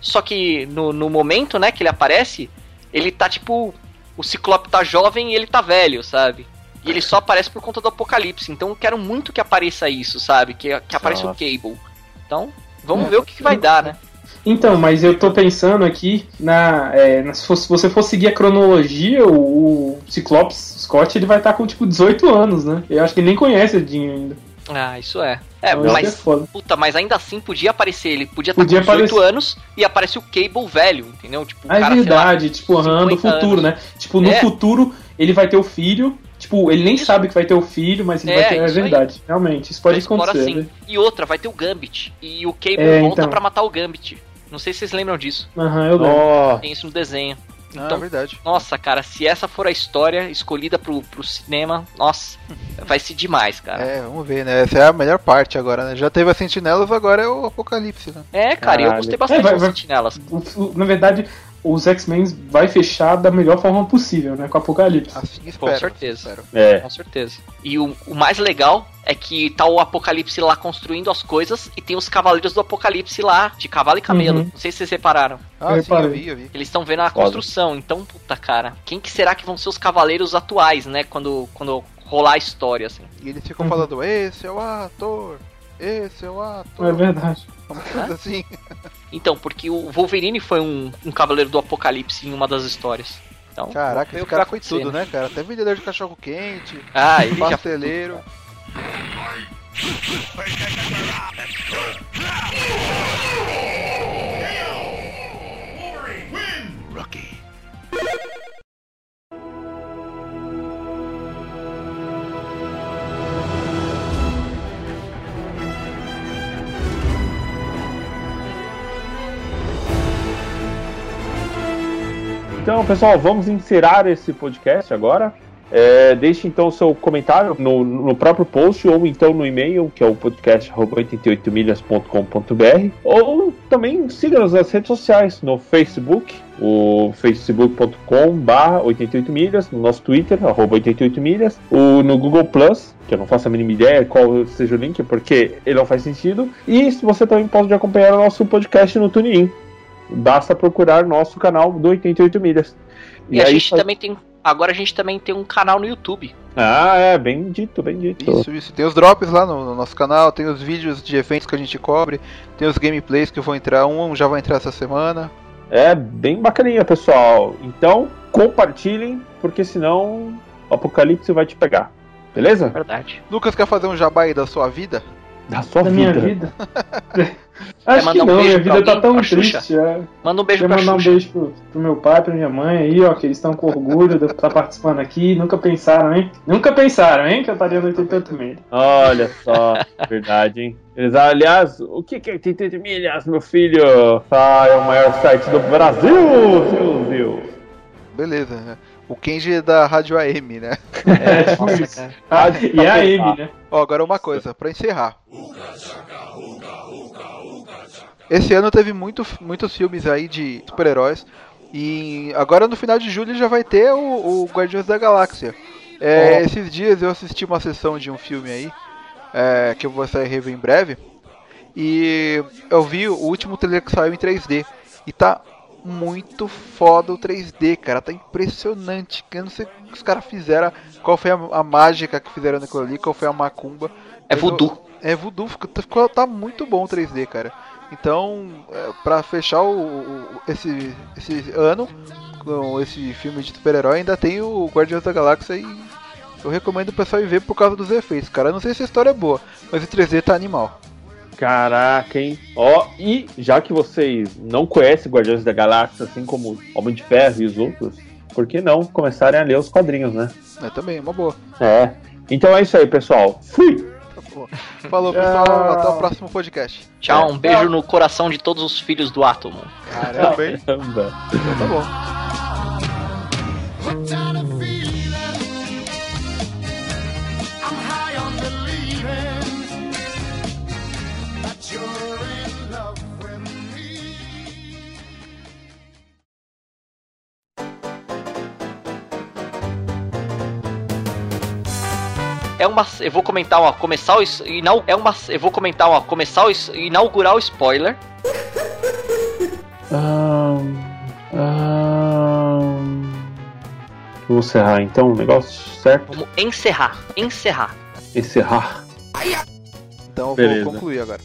só que no, no momento, né, que ele aparece, ele tá tipo. O Ciclope tá jovem e ele tá velho, sabe? E ele só aparece por conta do apocalipse. Então eu quero muito que apareça isso, sabe? Que, que apareça o Nossa. Cable. Então, vamos ver o que, que vai dar, né? Então, mas eu tô pensando aqui na. é, se, fosse- se você for seguir a cronologia, o, o Ciclopes Scott ele vai estar com tipo 18 anos, né? Eu acho que ele nem conhece a Jean ainda. Ah, isso é. É, Então, é mas. foda. Puta, mas ainda assim podia aparecer ele. Podia estar com Podia 18 aparecer. anos e aparece o Cable velho, entendeu? Tipo, o Ah, é sei lá, verdade, tipo, aham, do 50 futuro, anos. né? Tipo, no É. futuro ele vai ter o filho. Tipo, ele nem Isso. sabe que vai ter o filho, mas ele É, vai ter. É isso aí. verdade, realmente. Isso pode acontecer. assim. né? E outra, vai ter o Gambit. E o Cable É, volta então. pra matar o Gambit. Não sei se vocês lembram disso. Aham, eu lembro. Tem isso no desenho. Ah, Então, verdade. nossa, cara, se essa for a história escolhida pro, pro cinema, nossa, *laughs* vai ser demais, cara. É, vamos ver, né? Essa é a melhor parte agora, né? Já teve a Sentinelas, agora é o Apocalipse, né? É, cara, e eu Caralho. gostei bastante É, vai- das sentinelas. Na verdade, os X-Men vai fechar da melhor forma possível, né? Com o Apocalipse. Assim Com espero. certeza. espero. É. Com certeza. E o, o mais legal é que tá o Apocalipse lá construindo as coisas e tem os Cavaleiros do Apocalipse lá, de cavalo e camelo. Uhum. Não sei se vocês repararam. Ah, Eu sim, eu vi, eu vi. Eles estão vendo a Foda. construção. Então, puta cara, quem que será que vão ser os cavaleiros atuais, né? Quando, quando rolar a história, assim. E eles ficam Uhum. falando, esse é o ator, esse é o ator. É verdade. Coisa assim. Então, porque o Wolverine foi um, um cavaleiro do Apocalipse em uma das histórias. Então, Caraca, esse que cara foi tudo, né, cara? Até vendedor de cachorro quente, Ah, ele já pasteleiro. Então, pessoal, vamos encerrar esse podcast agora. É, deixe então o seu comentário no, no próprio post ou então no e-mail, que é o podcast.88milhas.com.br ou também siga-nos nas redes sociais, no Facebook, o facebook.com.br 88milhas, no nosso Twitter, arroba 88milhas, o, no Google Plus, que eu não faço a mínima ideia qual seja o link, porque ele não faz sentido, e você também pode acompanhar o nosso podcast no TuneIn. Basta procurar nosso canal do 88 milhas. E, a aí gente faz- também tem. Agora a gente também tem um canal no YouTube. Ah, é, bem dito, bem dito. Isso, isso. Tem os drops lá no, no nosso canal, tem os vídeos de eventos que a gente cobre, tem os gameplays que vão entrar, um já vai entrar essa semana. É bem bacaninha, pessoal. Então, compartilhem, porque senão o apocalipse vai te pegar. Beleza? Verdade. Lucas quer fazer um jabá aí da sua vida? Da sua Da vida. minha vida. *laughs* Acho que um não, beijo minha vida tá alguém? tão Pra Xuxa? triste. É. Manda um beijo pra mandar um Xuxa. beijo pro, pro meu pai, pra minha mãe aí, ó, que eles estão com orgulho de eu estar participando aqui. Nunca pensaram, hein? Nunca pensaram, hein? Que eu estaria no 88 milhas. Olha só, verdade, hein? Eles, aliás, o que que é 88 milhas, meu filho? Ah, é o maior site do Brasil, seu Deus. Beleza. né? O Kenji é da Rádio AM, né? É, tipo Nossa, *laughs* cara. Ah, e é a M, né? Ó, agora uma coisa, pra encerrar. Esse ano teve muito, muitos filmes aí de super-heróis. E agora no final de julho já vai ter o, o Guardiões da Galáxia. É. Esses dias eu assisti uma sessão de um filme aí, é, que eu vou sair review em breve. E eu vi o último trailer que saiu em 3D. E tá muito foda o 3D, cara. Tá impressionante. Eu não sei o que os caras fizeram, qual foi a, a mágica que fizeram naquilo ali, qual foi a macumba. É voodoo. É voodoo, ficou, ficou- tá muito bom o 3D, cara. Então, é, pra fechar o, o- esse, esse ano com esse filme de super-herói, ainda tem o Guardiões da Galáxia e eu recomendo o pessoal ir ver por causa dos efeitos, cara. Eu não sei se a história é boa, mas o 3D tá animal. Caraca, hein? Ó, e já que vocês não conhecem Guardiões da Galáxia, assim como Homem de Ferro e os outros, por que não começarem a ler os quadrinhos, né? É também, uma boa. É. Então é isso aí, pessoal. Fui! Tá. Falou, pessoal. Até o próximo podcast. Tchau, É. um beijo no coração de todos os filhos do átomo. Caramba, hein? Caramba. *laughs* Então tá bom. É uma. Eu vou comentar uma. Começar o. is- Inau, é uma. Eu vou comentar uma. Começar o. Inaugurar o spoiler. Ahn, ahn. Vamos encerrar então o negócio, certo? Vamos encerrar. Encerrar. Encerrar. Então eu Beleza. vou concluir agora.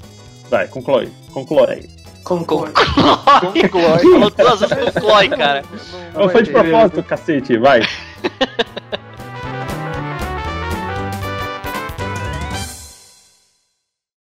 Vai, conclui. Conclui aí. Concordo. Conclui. Falou duas vezes conclui, cara. Não- não Não foi de propósito, cacete, vai. *laughs*